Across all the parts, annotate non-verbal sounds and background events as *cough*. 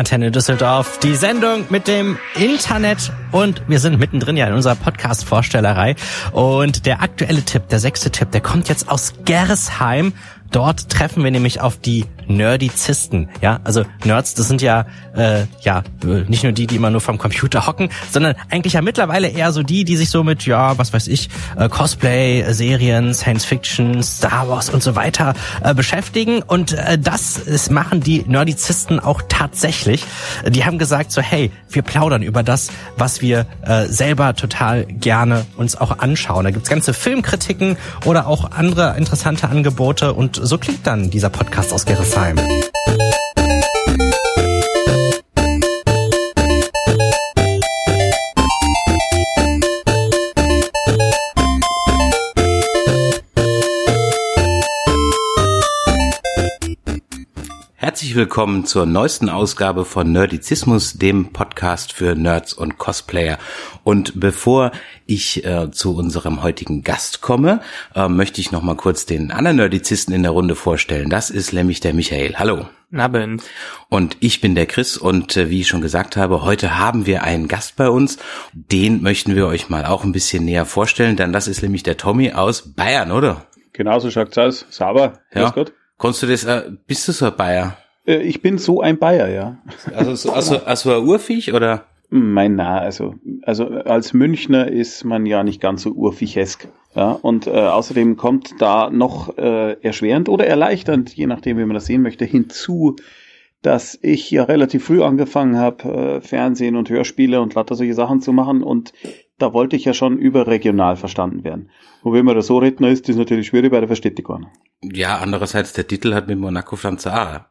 Antenne Düsseldorf, die Sendung mit dem Internet und wir sind mittendrin ja in unserer Podcast-Vorstellerei. Und der aktuelle Tipp, der sechste Tipp, der kommt jetzt aus Gersheim. Dort treffen wir nämlich auf die Nerdizisten. Ja, also Nerds, das sind ja äh, ja nicht nur die, die immer nur vom Computer hocken, sondern eigentlich ja mittlerweile eher so die, die sich so mit ja, was weiß ich, äh, Cosplay, Serien, Science Fiction, Star Wars und so weiter äh, beschäftigen. Und äh, das ist, machen die Nerdizisten auch tatsächlich. Die haben gesagt so, hey, wir plaudern über das, was wir äh, selber total gerne uns auch anschauen. Da gibt's ganze Filmkritiken oder auch andere interessante Angebote und so klingt dann dieser Podcast aus time. Herzlich willkommen zur neuesten Ausgabe von Nerdizismus, dem Podcast für Nerds und Cosplayer. Und bevor ich äh, zu unserem heutigen Gast komme, äh, möchte ich noch mal kurz den anderen Nerdizisten in der Runde vorstellen. Das ist nämlich der Michael. Hallo. Abend. Und ich bin der Chris und äh, wie ich schon gesagt habe, heute haben wir einen Gast bei uns. Den möchten wir euch mal auch ein bisschen näher vorstellen, denn das ist nämlich der Tommy aus Bayern, oder? Genauso schaut's aus. Sauber. Ja. Gott. Konntest du das, äh, bist du so ein Bayer? Äh, ich bin so ein Bayer, ja. Also, also, also ein Urviech oder? Mein na, also, also als Münchner ist man ja nicht ganz so urviechesk. Ja, und äh, außerdem kommt da noch äh, erschwerend oder erleichternd, je nachdem, wie man das sehen möchte, hinzu, dass ich ja relativ früh angefangen habe, äh, Fernsehen und Hörspiele und lauter solche Sachen zu machen und da wollte ich ja schon überregional verstanden werden. Und wenn man da so Redner ist, ist natürlich schwierig bei der Verstetigung. Ja, andererseits, der Titel hat mit Monaco Franzara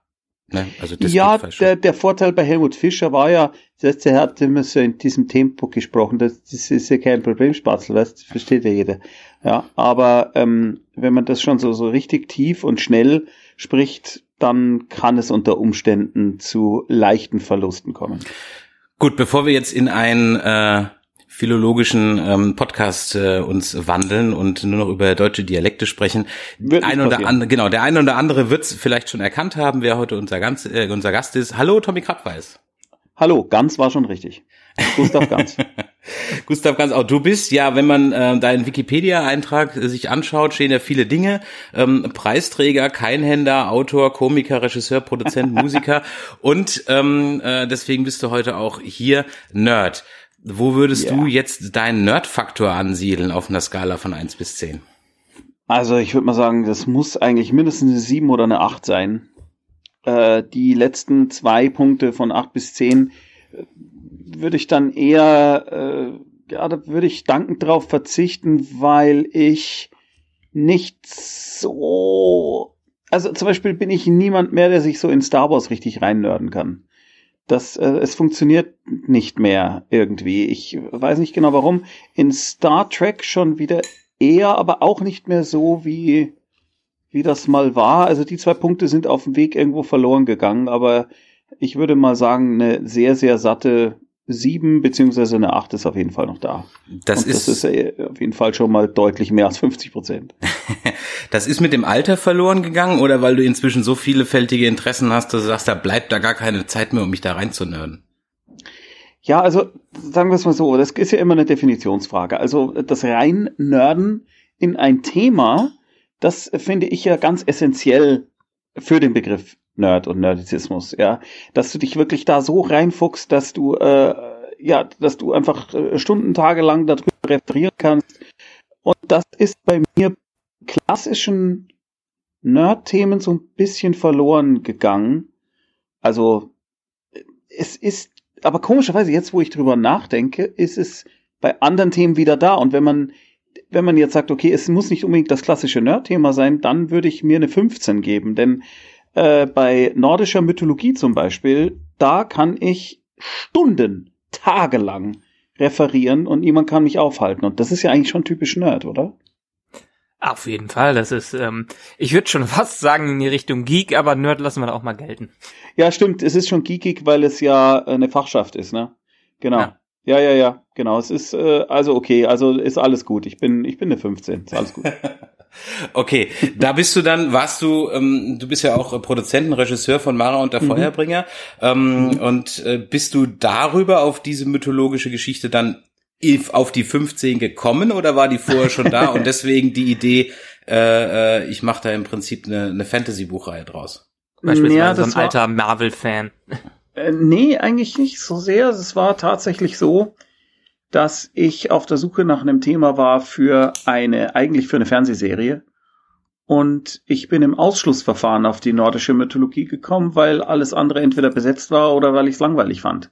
Ne? Also das ja, der, der Vorteil bei Helmut Fischer war ja, dass er hat immer so in diesem Tempo gesprochen, das, das ist ja kein Problem, Spatzel, das versteht ja jeder. Ja, aber ähm, wenn man das schon so, so richtig tief und schnell spricht, dann kann es unter Umständen zu leichten Verlusten kommen. Gut, bevor wir jetzt in ein äh, philologischen ähm, Podcast äh, uns wandeln und nur noch über deutsche Dialekte sprechen. ein oder andere, genau, der eine oder andere wird es vielleicht schon erkannt haben, wer heute unser, ganz, äh, unser Gast ist. Hallo, Tommy Krabweis. Hallo, ganz war schon richtig. Gustav Ganz. *laughs* Gustav Ganz, auch du bist, ja, wenn man äh, deinen Wikipedia-Eintrag äh, sich anschaut, stehen ja viele Dinge. Ähm, Preisträger, Keinhänder, Autor, Komiker, Regisseur, Produzent, *laughs* Musiker und ähm, äh, deswegen bist du heute auch hier Nerd. Wo würdest ja. du jetzt deinen Nerd-Faktor ansiedeln auf einer Skala von eins bis zehn? Also ich würde mal sagen, das muss eigentlich mindestens eine sieben oder eine acht sein. Äh, die letzten zwei Punkte von acht bis zehn äh, würde ich dann eher, äh, ja, da würde ich dankend drauf verzichten, weil ich nicht so, also zum Beispiel bin ich niemand mehr, der sich so in Star Wars richtig reinnörden kann das, äh, es funktioniert nicht mehr irgendwie. Ich weiß nicht genau warum. In Star Trek schon wieder eher, aber auch nicht mehr so wie, wie das mal war. Also die zwei Punkte sind auf dem Weg irgendwo verloren gegangen, aber ich würde mal sagen, eine sehr, sehr satte sieben beziehungsweise eine acht ist auf jeden Fall noch da. Das ist, das ist äh, auf jeden Fall schon mal deutlich mehr als 50 Prozent. *laughs* das ist mit dem Alter verloren gegangen oder weil du inzwischen so vielfältige Interessen hast, dass du sagst, da bleibt da gar keine Zeit mehr, um mich da reinzunörden? Ja, also sagen wir es mal so, das ist ja immer eine Definitionsfrage. Also das rein Nörden in ein Thema, das finde ich ja ganz essentiell für den Begriff Nerd und Nerdizismus, ja, dass du dich wirklich da so reinfuchst, dass du äh, ja, dass du einfach äh, lang darüber referieren kannst. Und das ist bei mir klassischen Nerd-Themen so ein bisschen verloren gegangen. Also es ist, aber komischerweise jetzt, wo ich drüber nachdenke, ist es bei anderen Themen wieder da. Und wenn man wenn man jetzt sagt, okay, es muss nicht unbedingt das klassische Nerd-Thema sein, dann würde ich mir eine 15 geben, denn äh, bei nordischer Mythologie zum Beispiel, da kann ich Stunden, tagelang referieren und niemand kann mich aufhalten. Und das ist ja eigentlich schon typisch Nerd, oder? Auf jeden Fall, das ist, ähm, ich würde schon *laughs* fast sagen in die Richtung Geek, aber Nerd lassen wir da auch mal gelten. Ja, stimmt, es ist schon geekig, weil es ja eine Fachschaft ist, ne? Genau. Ja. Ja, ja, ja, genau. Es ist äh, also okay, also ist alles gut. Ich bin, ich bin eine 15, ist alles gut. *laughs* Okay, da bist du dann, warst du, ähm, du bist ja auch Produzenten, Regisseur von Mara und der mhm. Feuerbringer. Ähm, mhm. Und äh, bist du darüber auf diese mythologische Geschichte dann auf die 15 gekommen oder war die vorher schon da und *laughs* deswegen die Idee, äh, äh, ich mache da im Prinzip eine, eine Fantasy-Buchreihe draus? Beispielsweise ja, so ein alter Marvel-Fan. Äh, nee, eigentlich nicht so sehr. Es war tatsächlich so, dass ich auf der Suche nach einem Thema war für eine, eigentlich für eine Fernsehserie. Und ich bin im Ausschlussverfahren auf die nordische Mythologie gekommen, weil alles andere entweder besetzt war oder weil ich es langweilig fand.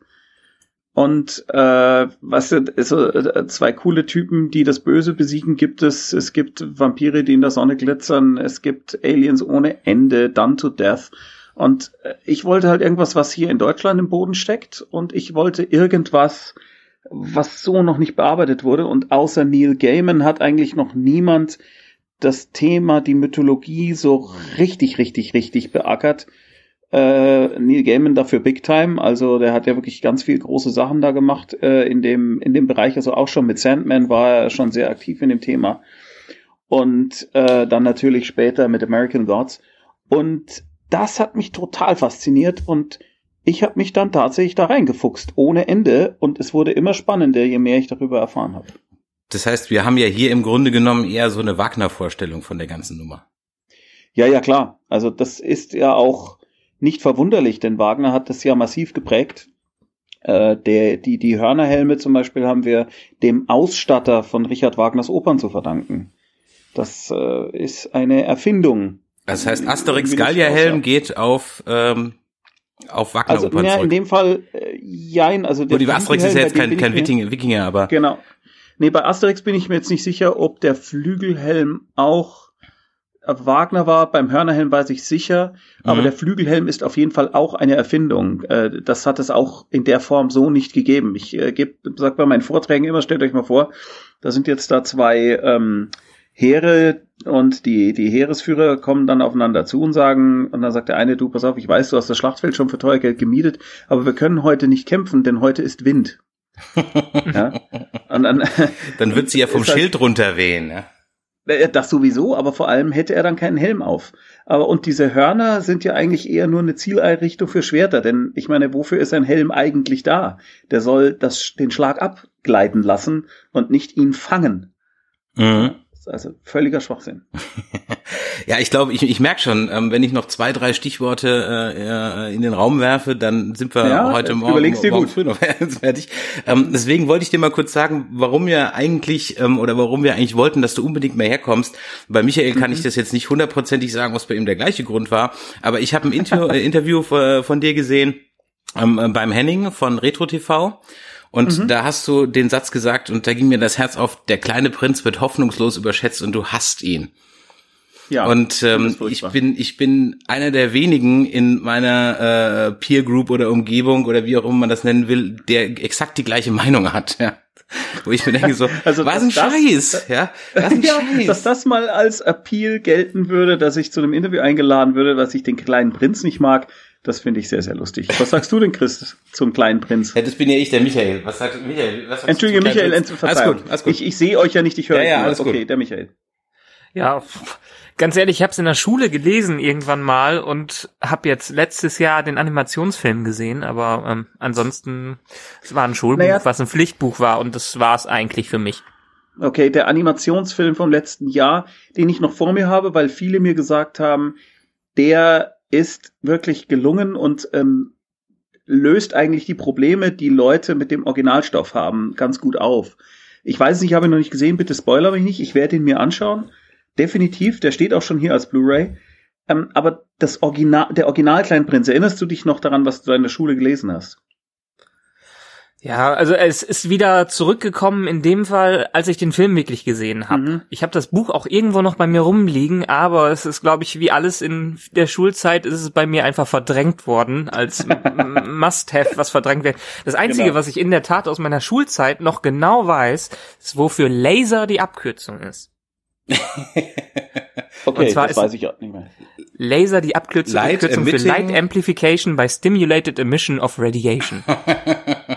Und äh, was also, äh, zwei coole Typen, die das Böse besiegen, gibt es. Es gibt Vampire, die in der Sonne glitzern. Es gibt Aliens ohne Ende, Done to Death. Und äh, ich wollte halt irgendwas, was hier in Deutschland im Boden steckt. Und ich wollte irgendwas, was so noch nicht bearbeitet wurde. Und außer Neil Gaiman hat eigentlich noch niemand das Thema, die Mythologie so richtig, richtig, richtig beackert. Äh, Neil Gaiman dafür Big Time, also der hat ja wirklich ganz viel große Sachen da gemacht äh, in dem in dem Bereich, also auch schon mit Sandman war er schon sehr aktiv in dem Thema und äh, dann natürlich später mit American Gods und das hat mich total fasziniert und ich habe mich dann tatsächlich da reingefuchst, ohne Ende. Und es wurde immer spannender, je mehr ich darüber erfahren habe. Das heißt, wir haben ja hier im Grunde genommen eher so eine Wagner-Vorstellung von der ganzen Nummer. Ja, ja, klar. Also das ist ja auch nicht verwunderlich, denn Wagner hat das ja massiv geprägt. Äh, der, die, die Hörnerhelme zum Beispiel haben wir dem Ausstatter von Richard Wagners Opern zu verdanken. Das äh, ist eine Erfindung. Das heißt, Asterix Gallia-Helm geht auf ähm, auf Wagner also, Opern ja, zurück. in dem Fall, äh, jein, also der die Asterix ist ja jetzt kein, kein Wikinger, Wikinger, aber. Genau. Nee, bei Asterix bin ich mir jetzt nicht sicher, ob der Flügelhelm auch Wagner war. Beim Hörnerhelm weiß ich sicher, aber mhm. der Flügelhelm ist auf jeden Fall auch eine Erfindung. Äh, das hat es auch in der Form so nicht gegeben. Ich äh, geb, sag bei meinen Vorträgen immer, stellt euch mal vor, da sind jetzt da zwei ähm, Heere und die, die Heeresführer kommen dann aufeinander zu und sagen, und dann sagt der eine, du, pass auf, ich weiß, du hast das Schlachtfeld schon für teuer Geld gemietet, aber wir können heute nicht kämpfen, denn heute ist Wind. *laughs* ja? und dann, *laughs* dann wird sie ja vom Schild halt, runterwehen. Äh, das sowieso, aber vor allem hätte er dann keinen Helm auf. Aber und diese Hörner sind ja eigentlich eher nur eine Zieleinrichtung für Schwerter, denn ich meine, wofür ist ein Helm eigentlich da? Der soll das, den Schlag abgleiten lassen und nicht ihn fangen. Mhm. Also völliger Schwachsinn. *laughs* ja, ich glaube, ich, ich merke schon, ähm, wenn ich noch zwei, drei Stichworte äh, in den Raum werfe, dann sind wir ja, heute Morgen, überlegst morgen gut. früh noch *laughs* fertig. Ähm, deswegen wollte ich dir mal kurz sagen, warum wir eigentlich ähm, oder warum wir eigentlich wollten, dass du unbedingt mehr herkommst. Bei Michael kann mhm. ich das jetzt nicht hundertprozentig sagen, was bei ihm der gleiche Grund war, aber ich habe ein Interview, äh, Interview von dir gesehen ähm, beim Henning von Retro TV. Und mhm. da hast du den Satz gesagt und da ging mir das Herz auf, der kleine Prinz wird hoffnungslos überschätzt und du hasst ihn. Ja, und ähm, ich bin ich bin einer der wenigen in meiner äh, Peer Group oder Umgebung oder wie auch immer man das nennen will, der exakt die gleiche Meinung hat. Ja. Wo ich mir denke so, *laughs* also, was ein Scheiß, das, ja, was ein *laughs* ja, Scheiß. Dass das mal als Appeal gelten würde, dass ich zu einem Interview eingeladen würde, was ich den kleinen Prinz nicht mag, das finde ich sehr, sehr lustig. Was sagst du denn, Chris, zum kleinen Prinz? Ja, das bin ja ich, der Michael. Was sagt Michael? Was sagst Entschuldige, Michael, Prinz? Verzeihung. Alles gut, alles gut. Ich, ich sehe euch ja nicht, ich höre ja, ja, alles Okay, gut. der Michael. Ja, ganz ehrlich, ich habe es in der Schule gelesen irgendwann mal und habe jetzt letztes Jahr den Animationsfilm gesehen, aber ähm, ansonsten, es war ein Schulbuch, naja. was ein Pflichtbuch war und das war es eigentlich für mich. Okay, der Animationsfilm vom letzten Jahr, den ich noch vor mir habe, weil viele mir gesagt haben, der ist wirklich gelungen und ähm, löst eigentlich die Probleme, die Leute mit dem Originalstoff haben, ganz gut auf. Ich weiß nicht, ich habe ihn noch nicht gesehen, bitte spoiler mich nicht, ich werde ihn mir anschauen. Definitiv, der steht auch schon hier als Blu-ray. Ähm, aber das Original, der Original Kleinprinz, erinnerst du dich noch daran, was du in der Schule gelesen hast? Ja, also es ist wieder zurückgekommen in dem Fall, als ich den Film wirklich gesehen habe. Mhm. Ich habe das Buch auch irgendwo noch bei mir rumliegen, aber es ist, glaube ich, wie alles in der Schulzeit, ist es bei mir einfach verdrängt worden als Must-Have, was verdrängt wird. Das Einzige, genau. was ich in der Tat aus meiner Schulzeit noch genau weiß, ist, wofür Laser die Abkürzung ist. *laughs* okay, das weiß ich auch nicht mehr. Laser die Abkürzung, Light Abkürzung für Light Amplification by Stimulated Emission of Radiation. *laughs*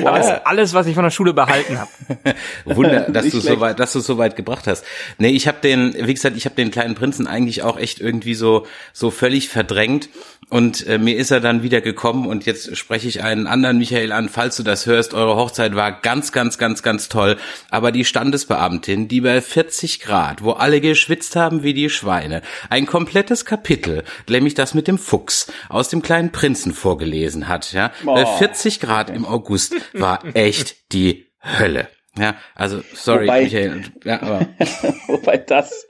Wow. *laughs* Aber das ist alles, was ich von der Schule behalten habe. *laughs* Wunder, *laughs* dass du so weit, dass du so weit gebracht hast. Nee, ich habe den, wie gesagt, ich habe den kleinen Prinzen eigentlich auch echt irgendwie so so völlig verdrängt und äh, mir ist er dann wieder gekommen und jetzt spreche ich einen anderen Michael an, falls du das hörst, eure Hochzeit war ganz ganz ganz ganz toll, aber die Standesbeamtin, die bei 40 Grad, wo alle geschwitzt haben wie die Schweine, ein komplettes Kapitel, nämlich das mit dem Fuchs aus dem kleinen Prinzen vorgelesen hat, ja, oh. bei 40 Grad im August war echt die Hölle. Ja, also sorry, wobei, Michael. Ja, aber. *laughs* wobei das,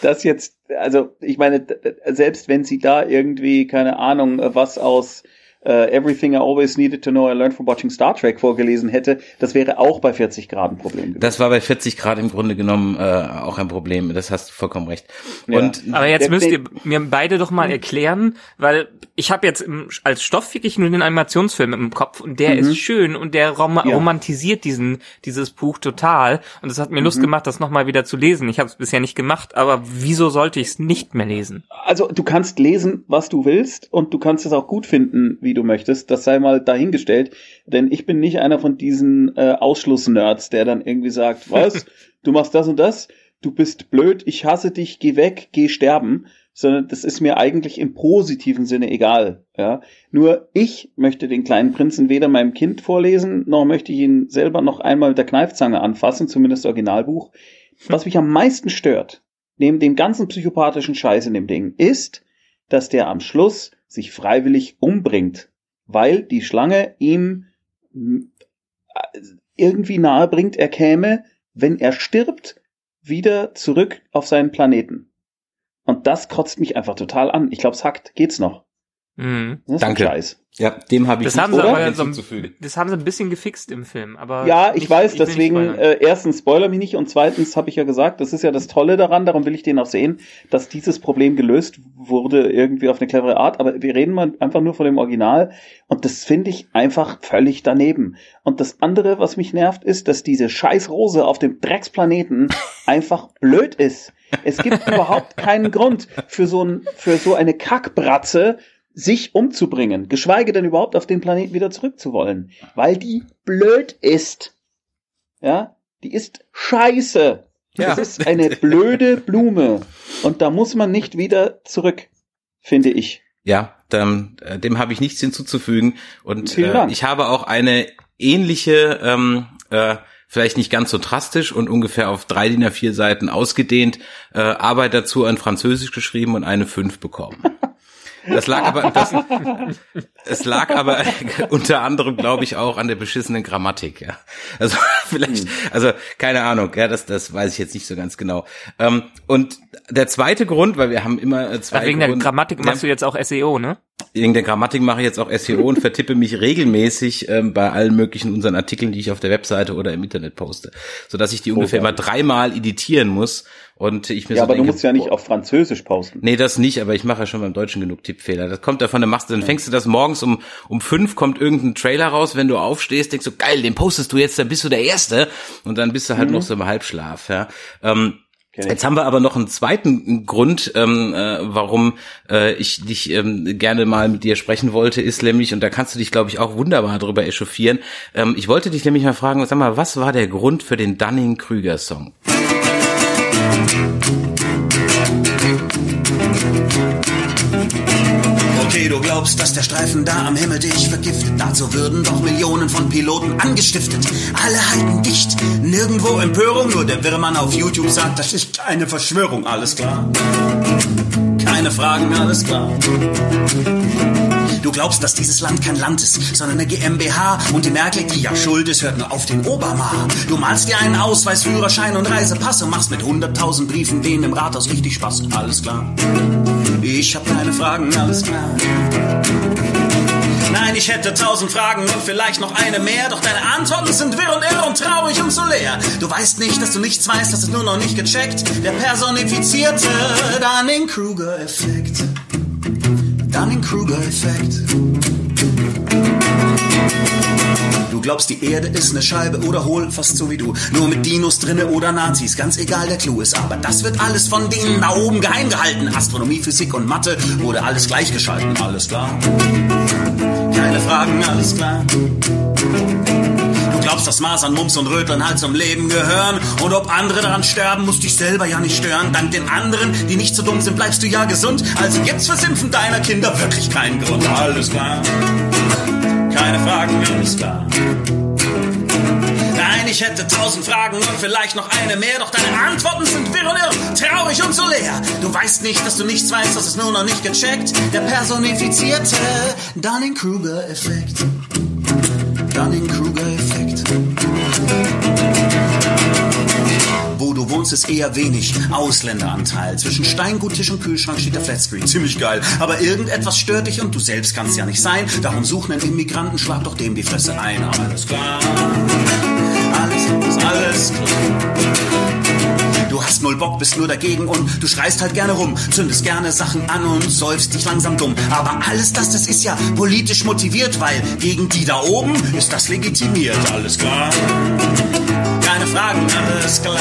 das jetzt, also ich meine, selbst wenn sie da irgendwie, keine Ahnung, was aus uh, Everything I Always Needed to Know I Learned from Watching Star Trek vorgelesen hätte, das wäre auch bei 40 Grad ein Problem gewesen. Das war bei 40 Grad im Grunde genommen äh, auch ein Problem. Das hast du vollkommen recht. Und ja. Aber jetzt müsst ihr mir beide doch mal erklären, weil ich habe jetzt im, als Stoff wirklich nur den Animationsfilm im Kopf und der mhm. ist schön und der rom ja. romantisiert diesen dieses Buch total und es hat mir mhm. Lust gemacht, das nochmal wieder zu lesen. Ich habe es bisher nicht gemacht, aber wieso sollte ich es nicht mehr lesen? Also du kannst lesen, was du willst und du kannst es auch gut finden, wie wie du möchtest, das sei mal dahingestellt, denn ich bin nicht einer von diesen äh, Ausschlussnerds, der dann irgendwie sagt, *laughs* was, du machst das und das, du bist blöd, ich hasse dich, geh weg, geh sterben, sondern das ist mir eigentlich im positiven Sinne egal, ja. Nur ich möchte den kleinen Prinzen weder meinem Kind vorlesen, noch möchte ich ihn selber noch einmal mit der Kneifzange anfassen, zumindest Originalbuch. Was mich am meisten stört, neben dem ganzen psychopathischen Scheiß in dem Ding, ist, dass der am Schluss sich freiwillig umbringt, weil die Schlange ihm äh, irgendwie nahe bringt, er käme, wenn er stirbt, wieder zurück auf seinen Planeten. Und das kotzt mich einfach total an. Ich glaube, es hackt. Geht's noch? Mhm. Danke. Scheiß. Ja, dem habe ich das haben sie aber so, Das haben sie ein bisschen gefixt im Film, aber ja, ich nicht, weiß, ich deswegen äh, erstens spoiler mich nicht und zweitens habe ich ja gesagt, das ist ja das Tolle daran, darum will ich den auch sehen, dass dieses Problem gelöst wurde irgendwie auf eine clevere Art, aber wir reden mal einfach nur von dem Original und das finde ich einfach völlig daneben. Und das andere, was mich nervt, ist, dass diese scheiß Rose auf dem Drecksplaneten *laughs* einfach blöd ist. Es gibt überhaupt keinen Grund für so ein für so eine Kackbratze sich umzubringen, geschweige denn überhaupt auf den Planeten wieder zurückzuwollen, weil die blöd ist. Ja, die ist scheiße. Ja. Das ist eine blöde Blume und da muss man nicht wieder zurück, finde ich. Ja, dem, äh, dem habe ich nichts hinzuzufügen und äh, ich habe auch eine ähnliche ähm, äh, vielleicht nicht ganz so drastisch und ungefähr auf drei DIN A4 Seiten ausgedehnt, äh, Arbeit dazu an Französisch geschrieben und eine fünf bekommen. Das lag aber, das, es lag aber *laughs* unter anderem, glaube ich, auch an der beschissenen Grammatik. Ja. Also *laughs* vielleicht, hm. also keine Ahnung, ja, das, das weiß ich jetzt nicht so ganz genau. Ähm, und der zweite Grund, weil wir haben immer äh, zwei. Also wegen Grund, der Grammatik machst ja, du jetzt auch SEO, ne? Wegen der Grammatik mache ich jetzt auch SEO und vertippe mich regelmäßig ähm, bei allen möglichen unseren Artikeln, die ich auf der Webseite oder im Internet poste, so dass ich die ungefähr immer dreimal editieren muss und ich mir ja, so aber denke, du musst ja nicht auf Französisch posten. Nee, das nicht, aber ich mache ja schon beim Deutschen genug Tippfehler. Das kommt davon, dann machst du, dann fängst du das morgens um, um fünf kommt irgendein Trailer raus, wenn du aufstehst, denkst du, geil, den postest du jetzt, dann bist du der Erste. Und dann bist du halt mhm. noch so im Halbschlaf, ja. Ähm, Jetzt haben wir aber noch einen zweiten Grund, ähm, äh, warum äh, ich dich ähm, gerne mal mit dir sprechen wollte, ist nämlich, und da kannst du dich, glaube ich, auch wunderbar drüber echauffieren. Ähm, ich wollte dich nämlich mal fragen, sag mal, was war der Grund für den Dunning-Krüger-Song? Glaubst, dass der Streifen da am Himmel dich vergiftet. Dazu würden doch Millionen von Piloten angestiftet. Alle halten dicht, nirgendwo Empörung. Nur der Wirrmann auf YouTube sagt, das ist keine Verschwörung, alles klar. Keine Fragen, alles klar. Du glaubst, dass dieses Land kein Land ist, sondern eine GmbH und die Merkel, die ja schuld ist, hört nur auf den Obama. Du malst dir einen Ausweis, Führerschein und Reisepass und machst mit hunderttausend Briefen denen im Rathaus richtig Spaß. Alles klar. Ich hab keine Fragen, alles klar. Nein, ich hätte tausend Fragen und vielleicht noch eine mehr, doch deine Antworten sind wirr und irr und traurig und so leer. Du weißt nicht, dass du nichts weißt, das ist nur noch nicht gecheckt. Der personifizierte Dunning-Kruger-Effekt. Dunning-Kruger-Effekt. Du glaubst, die Erde ist eine Scheibe oder hohl, fast so wie du. Nur mit Dinos drinne oder Nazis, ganz egal, der Clou ist. Aber das wird alles von denen da oben geheim gehalten. Astronomie, Physik und Mathe wurde alles gleichgeschalten, alles klar. Keine Fragen, alles klar. Glaubst, dass Maß an Mums und Röteln halt zum Leben gehören. Und ob andere daran sterben, muss dich selber ja nicht stören. Dank den anderen, die nicht so dumm sind, bleibst du ja gesund. Also gibt's fürs Impfen deiner Kinder wirklich keinen Grund. Alles klar. Keine Fragen, alles klar. Nein, ich hätte tausend Fragen und vielleicht noch eine mehr, doch deine Antworten sind wirr und irr, traurig und so leer. Du weißt nicht, dass du nichts weißt, das ist nur noch nicht gecheckt. Der personifizierte Dunning-Kruger-Effekt. Dunning-Kruger-Effekt. Wohnst, ist eher wenig Ausländeranteil. Zwischen Steingut, Tisch und Kühlschrank steht der Flatscreen. Ziemlich geil. Aber irgendetwas stört dich und du selbst kannst ja nicht sein. Darum such einen Immigranten, schlag doch dem die Fresse ein. Alles klar. Alles, alles klar. Du hast null Bock, bist nur dagegen und du schreist halt gerne rum, zündest gerne Sachen an und säufst dich langsam dumm. Aber alles das, das ist ja politisch motiviert, weil gegen die da oben ist das legitimiert. Alles klar. Keine Fragen, alles klar.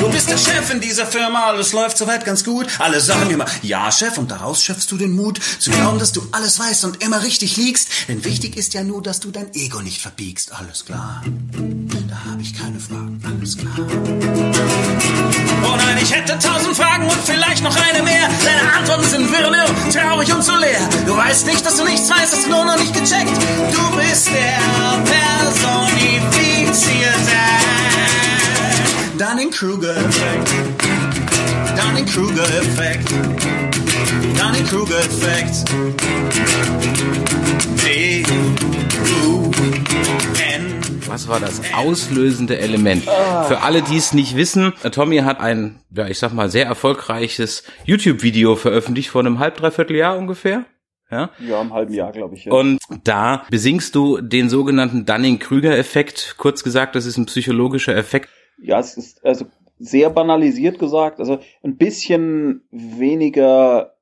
Du bist der Chef in dieser Firma, alles läuft soweit ganz gut. Alle sagen immer, ja, Chef, und daraus schöpfst du den Mut, zu glauben, dass du alles weißt und immer richtig liegst. Denn wichtig ist ja nur, dass du dein Ego nicht verbiegst. Alles klar. Da habe ich keine Fragen, alles klar. Oh nein, ich hätte tausend Fragen und vielleicht noch eine mehr. Deine Antworten sind wirr traurig und so leer. Du weißt nicht, dass du nichts weißt, hast du nur noch nicht gecheckt. Du bist der personifizierte Dunning-Kruger-Effekt. Dunning-Kruger-Effekt. Dunning-Kruger-Effekt. D-U-N. Was war das auslösende Element? Für alle, die es nicht wissen, Tommy hat ein, ja, ich sag mal, sehr erfolgreiches YouTube-Video veröffentlicht vor einem halb, dreiviertel Jahr ungefähr. Ja. Ja, im halben Jahr, glaube ich. Ja. Und da besingst du den sogenannten Dunning-Krüger-Effekt. Kurz gesagt, das ist ein psychologischer Effekt. Ja, es ist also sehr banalisiert gesagt, also ein bisschen weniger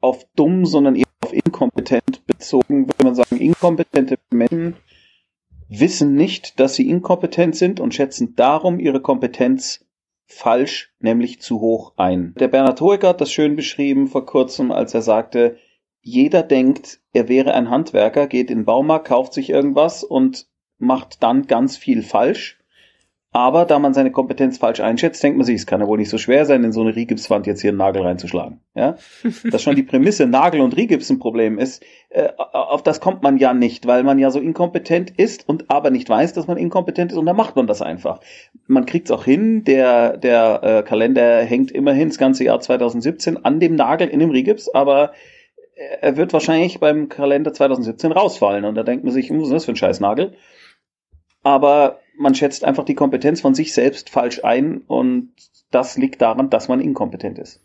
auf dumm, sondern eher auf inkompetent bezogen, würde man sagen, inkompetente Menschen wissen nicht, dass sie inkompetent sind und schätzen darum ihre Kompetenz falsch, nämlich zu hoch ein. Der Bernhard Hoeker hat das schön beschrieben vor kurzem, als er sagte, jeder denkt, er wäre ein Handwerker, geht in den Baumarkt, kauft sich irgendwas und macht dann ganz viel falsch. Aber da man seine Kompetenz falsch einschätzt, denkt man sich, es kann ja wohl nicht so schwer sein, in so eine Rigipswand jetzt hier einen Nagel reinzuschlagen. Ja? *laughs* Dass schon die Prämisse Nagel und Rigips ein Problem ist, äh, auf das kommt man ja nicht, weil man ja so inkompetent ist und aber nicht weiß, dass man inkompetent ist und dann macht man das einfach. Man kriegt es auch hin, der, der äh, Kalender hängt immerhin das ganze Jahr 2017 an dem Nagel in dem Rigips, aber er wird wahrscheinlich beim Kalender 2017 rausfallen und da denkt man sich, was ist das für ein Scheißnagel? Aber man schätzt einfach die Kompetenz von sich selbst falsch ein und das liegt daran, dass man inkompetent ist.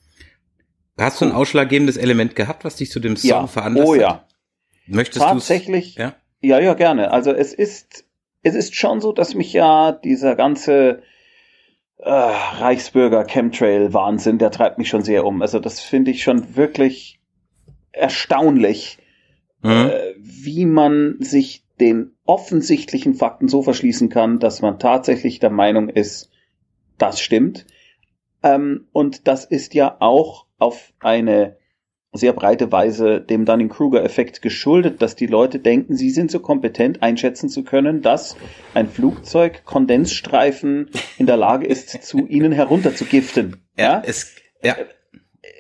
Hast du ein ausschlaggebendes Element gehabt, was dich zu dem Song Ja. veranlasst Oh hat? ja. Möchtest du Tatsächlich. Ja. Ja, ja, gerne. Also es ist, es ist schon so, dass mich ja dieser ganze äh, Reichsbürger Chemtrail Wahnsinn, der treibt mich schon sehr um. Also das finde ich schon wirklich erstaunlich, Mhm. äh, wie man sich den offensichtlichen Fakten so verschließen kann, dass man tatsächlich der Meinung ist, das stimmt. Ähm, und das ist ja auch auf eine sehr breite Weise dem Dunning-Kruger-Effekt geschuldet, dass die Leute denken, sie sind so kompetent einschätzen zu können, dass ein Flugzeug Kondensstreifen in der Lage ist, zu ihnen herunterzugiften. Ja, es, ja.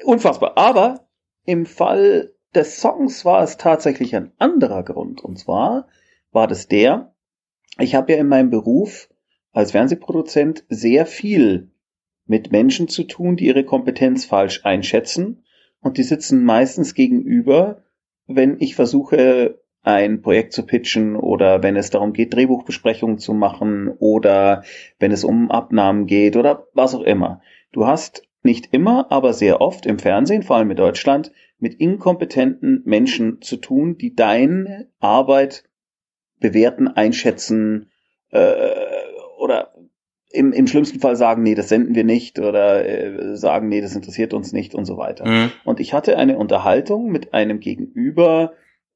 Unfassbar. Aber im Fall des Songs war es tatsächlich ein anderer Grund. Und zwar war das der, ich habe ja in meinem Beruf als Fernsehproduzent sehr viel mit Menschen zu tun, die ihre Kompetenz falsch einschätzen. Und die sitzen meistens gegenüber, wenn ich versuche, ein Projekt zu pitchen oder wenn es darum geht, Drehbuchbesprechungen zu machen oder wenn es um Abnahmen geht oder was auch immer. Du hast nicht immer, aber sehr oft im Fernsehen, vor allem in Deutschland, mit inkompetenten Menschen zu tun, die deine Arbeit bewerten, einschätzen äh, oder im, im schlimmsten Fall sagen, nee, das senden wir nicht oder äh, sagen, nee, das interessiert uns nicht und so weiter. Mhm. Und ich hatte eine Unterhaltung mit einem Gegenüber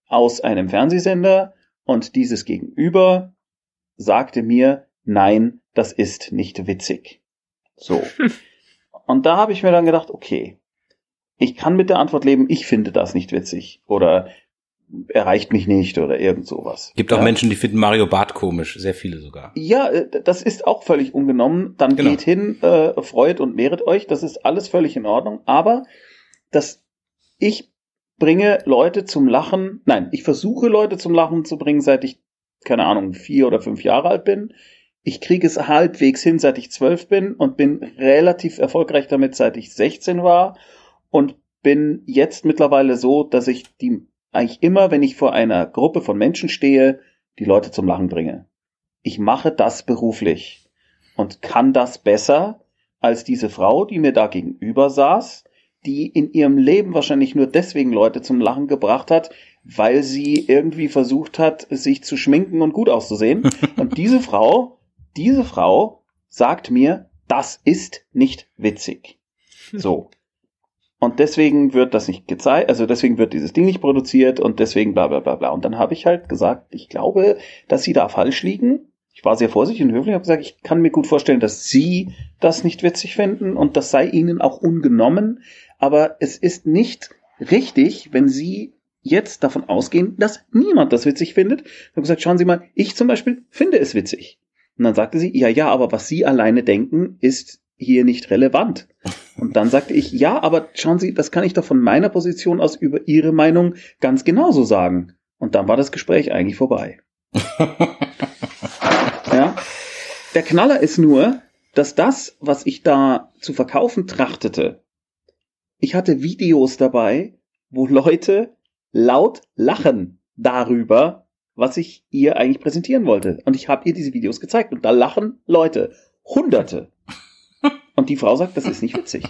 aus einem Fernsehsender und dieses Gegenüber sagte mir, nein, das ist nicht witzig. So. *laughs* Und da habe ich mir dann gedacht, okay, ich kann mit der Antwort leben, ich finde das nicht witzig. Oder erreicht mich nicht oder irgend sowas. Gibt auch ja. Menschen, die finden Mario Bart komisch, sehr viele sogar. Ja, äh, das ist auch völlig ungenommen. Dann Genau. geht hin, äh, freut und mehret euch. Das ist alles völlig in Ordnung. Aber das, ich bringe Leute zum Lachen. Nein, ich versuche Leute zum Lachen zu bringen, seit ich keine Ahnung vier oder fünf Jahre alt bin. Ich kriege es halbwegs hin, seit ich zwölf bin und bin relativ erfolgreich damit, seit ich 16 war und bin jetzt mittlerweile so, dass ich die eigentlich immer, wenn ich vor einer Gruppe von Menschen stehe, die Leute zum Lachen bringe. Ich mache das beruflich und kann das besser als diese Frau, die mir da gegenüber saß, die in ihrem Leben wahrscheinlich nur deswegen Leute zum Lachen gebracht hat, weil sie irgendwie versucht hat, sich zu schminken und gut auszusehen. *laughs* Und diese Frau, diese Frau sagt mir, das ist nicht witzig. So. Und deswegen wird das nicht gezeigt, also deswegen wird dieses Ding nicht produziert und deswegen bla bla bla bla. Und dann habe ich halt gesagt, ich glaube, dass sie da falsch liegen. Ich war sehr vorsichtig und höflich, habe gesagt, ich kann mir gut vorstellen, dass sie das nicht witzig finden und das sei ihnen auch ungenommen. Aber es ist nicht richtig, wenn sie jetzt davon ausgehen, dass niemand das witzig findet. Ich habe gesagt, schauen Sie mal, ich zum Beispiel finde es witzig. Und dann sagte sie, ja, ja, aber was Sie alleine denken, ist hier nicht relevant. Und dann sagte ich, ja, aber schauen Sie, das kann ich doch von meiner Position aus über Ihre Meinung ganz genauso sagen. Und dann war das Gespräch eigentlich vorbei. *laughs* ja. Der Knaller ist nur, dass das, was ich da zu verkaufen trachtete, ich hatte Videos dabei, wo Leute laut lachen darüber, was ich ihr eigentlich präsentieren wollte. Und ich habe ihr diese Videos gezeigt und da lachen Leute, Hunderte. *laughs* Und die Frau sagt, das ist nicht witzig.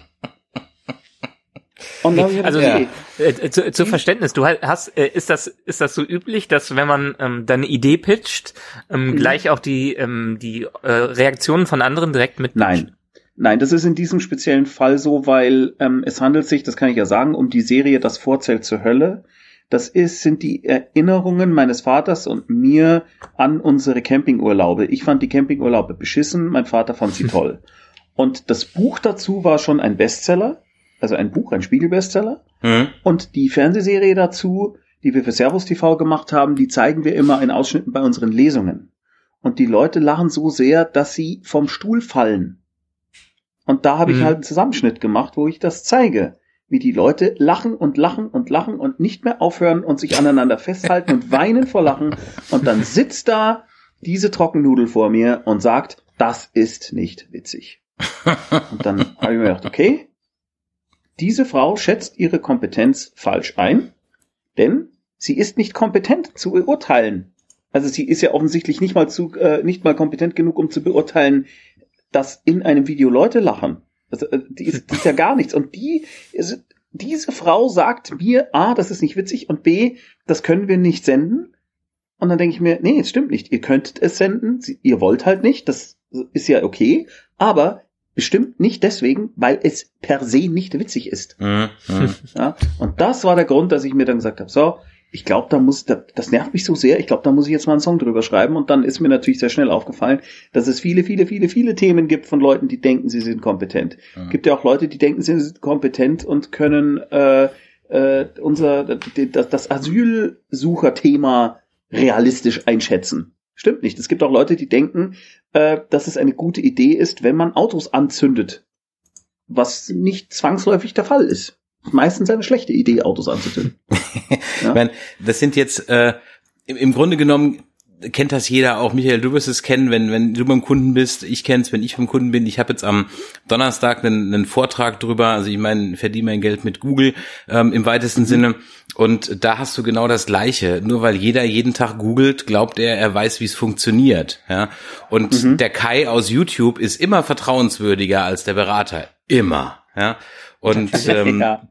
Ich Also gedacht, äh, äh, zu, zu Verständnis, du hast, äh, ist das ist das so üblich, dass wenn man ähm, deine Idee pitcht, ähm, Mhm. gleich auch die ähm, die äh, Reaktionen von anderen direkt mit Nein. Nein, das ist in diesem speziellen Fall so, weil ähm, es handelt sich, das kann ich ja sagen, um die Serie Das Vorzelt zur Hölle. Das ist, sind die Erinnerungen meines Vaters und mir an unsere Campingurlaube. Ich fand die Campingurlaube beschissen, mein Vater fand sie *laughs* toll. Und das Buch dazu war schon ein Bestseller, also ein Buch, ein Spiegelbestseller. Hm? Und die Fernsehserie dazu, die wir für Servus TV gemacht haben, die zeigen wir immer in Ausschnitten bei unseren Lesungen. Und die Leute lachen so sehr, dass sie vom Stuhl fallen. Und da habe ich Mhm. halt einen Zusammenschnitt gemacht, wo ich das zeige. Wie die Leute lachen und lachen und lachen und nicht mehr aufhören und sich aneinander festhalten und weinen vor Lachen. Und dann sitzt da diese Trockennudel vor mir und sagt, das ist nicht witzig. Und dann habe ich mir gedacht, okay, diese Frau schätzt ihre Kompetenz falsch ein, denn sie ist nicht kompetent zu beurteilen. Also sie ist ja offensichtlich nicht mal zu, äh, nicht mal kompetent genug, um zu beurteilen, dass in einem Video Leute lachen. Also, äh, die, ist, ist ja gar nichts. Und die ist, diese Frau sagt mir, A, das ist nicht witzig und B, das können wir nicht senden. Und dann denke ich mir, nee, es stimmt nicht. Ihr könntet es senden, ihr wollt halt nicht, das ist ja okay, aber bestimmt nicht deswegen, weil es per se nicht witzig ist. Hm, hm. Ja? Und das war der Grund, dass ich mir dann gesagt habe, so, ich glaube, da muss, da, das nervt mich so sehr, ich glaube, da muss ich jetzt mal einen Song drüber schreiben. Und dann ist mir natürlich sehr schnell aufgefallen, dass es viele, viele, viele, viele Themen gibt von Leuten, die denken, sie sind kompetent. Mhm. Gibt ja auch Leute, die denken, sie sind kompetent und können äh, äh, unser das, das Asylsucherthema realistisch einschätzen. Stimmt nicht. Es gibt auch Leute, die denken, äh, dass es eine gute Idee ist, wenn man Autos anzündet. Was nicht zwangsläufig der Fall ist. Meistens eine schlechte Idee, Autos anzuzünden. *laughs* Ich meine, das sind jetzt äh, im Grunde genommen kennt das jeder auch. Michael, du wirst es kennen, wenn wenn du beim Kunden bist. Ich kenne es, wenn ich beim Kunden bin. Ich habe jetzt am Donnerstag einen, einen Vortrag drüber. Also ich meine, verdiene mein Geld mit Google ähm, im weitesten Sinne. Und da hast du genau das Gleiche. Nur weil jeder jeden Tag googelt, glaubt er, er weiß, wie es funktioniert. Ja. Und der Kai aus YouTube ist immer vertrauenswürdiger als der Berater. Immer. Ja. Und *laughs* ähm, ja.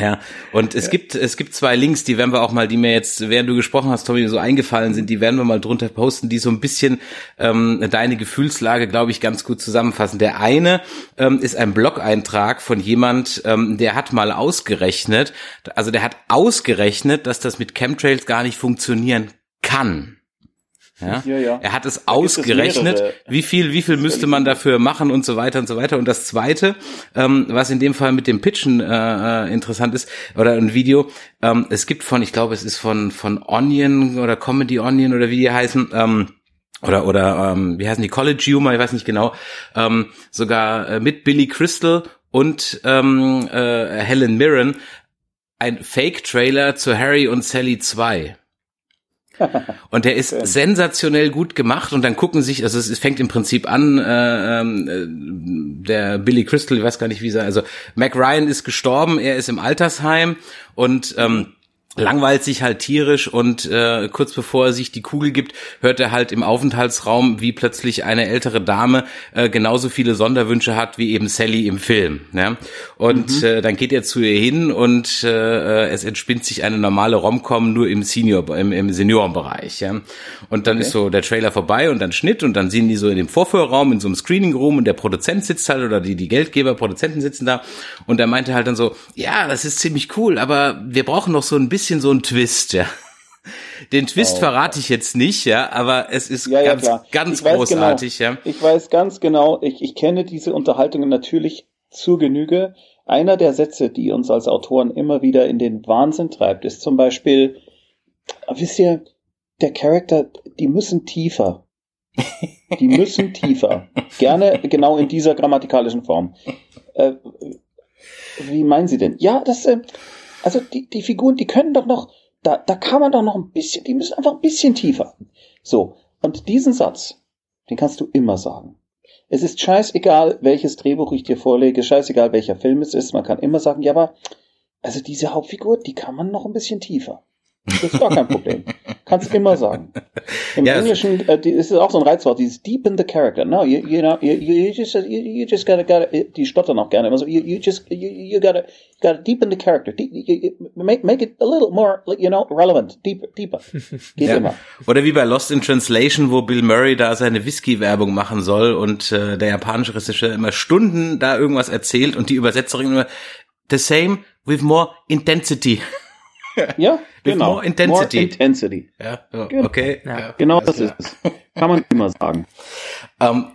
Ja, und es gibt es gibt zwei Links, die werden wir auch mal, die mir jetzt, während du gesprochen hast, Tommy, so eingefallen sind, die werden wir mal drunter posten, die so ein bisschen ähm, deine Gefühlslage, glaube ich, ganz gut zusammenfassen. Der eine ähm, ist ein Blog-Eintrag von jemand, ähm, der hat mal ausgerechnet, also der hat ausgerechnet, dass das mit Chemtrails gar nicht funktionieren kann. Ja? ja, ja. Er hat es ausgerechnet, wie viel, wie viel müsste man dafür machen und so weiter und so weiter. Und das Zweite, ähm, was in dem Fall mit dem Pitchen äh, äh, interessant ist, oder ein Video, ähm, es gibt von, ich glaube, es ist von von Onion oder Comedy Onion oder wie die heißen. Ähm, oder oder ähm, wie heißen die College Humor, ich weiß nicht genau, ähm, sogar äh, mit Billy Crystal und ähm, äh, Helen Mirren ein Fake-Trailer zu Harry und Sally 2. Und der ist sensationell gut gemacht und dann gucken sich, also es, fängt im Prinzip an, äh, äh, der Billy Crystal, ich weiß gar nicht wie er, also Mac Ryan ist gestorben, er ist im Altersheim und ähm, langweilt sich halt tierisch und äh, kurz bevor er sich die Kugel gibt, hört er halt im Aufenthaltsraum, wie plötzlich eine ältere Dame äh, genauso viele Sonderwünsche hat wie eben Sally im Film. Ja? Und mhm. äh, dann geht er zu ihr hin und äh, es entspinnt sich eine normale Romcom nur im Senior, im, im Seniorenbereich. Ja? Und dann okay. ist so der Trailer vorbei und dann Schnitt und dann sehen die so in dem Vorführraum, in so einem Screening Room und der Produzent sitzt halt oder die, die Geldgeber, Produzenten sitzen da und er meinte halt dann so, ja, das ist ziemlich cool, aber wir brauchen noch so ein bisschen bisschen so ein Twist, ja. Den Twist oh. verrate ich jetzt nicht, ja, aber es ist ja, ganz, ja, ganz großartig, genau, ja. Ich weiß ganz genau, ich, ich kenne diese Unterhaltungen natürlich zur Genüge. Einer der Sätze, die uns als Autoren immer wieder in den Wahnsinn treibt, ist zum Beispiel, wisst ihr, der Charakter, die müssen tiefer. Die müssen *laughs* tiefer. Gerne genau in dieser grammatikalischen Form. Äh, wie meinen Sie denn? Ja, das, äh, also die, die Figuren, die können doch noch, da, da kann man doch noch ein bisschen, die müssen einfach ein bisschen tiefer. So, und diesen Satz, den kannst du immer sagen. Es ist scheißegal, welches Drehbuch ich dir vorlege, scheißegal, welcher Film es ist, man kann immer sagen, ja, aber, also diese Hauptfigur, die kann man noch ein bisschen tiefer. Das ist gar kein Problem. Kannst immer sagen. Im ja, Englischen äh, die, ist es auch so ein Reizwort, dieses deepen the character. No, you, you know, you, you just you, you just gotta, gotta die stottern auch gerne immer so. You, you just you, you gotta gotta deepen the character. make, make it a little more, you know, relevant, deeper, deeper. Geht ja. immer. Oder wie bei Lost in Translation, wo Bill Murray da seine Whisky-Werbung machen soll und äh, der japanische Regisseur immer Stunden da irgendwas erzählt und die Übersetzerin immer the same with more intensity. Ja, *laughs* genau. More intensity. More intensity. Ja, genau. okay. Ja, genau das ist es. Kann man immer sagen. *laughs* Ähm,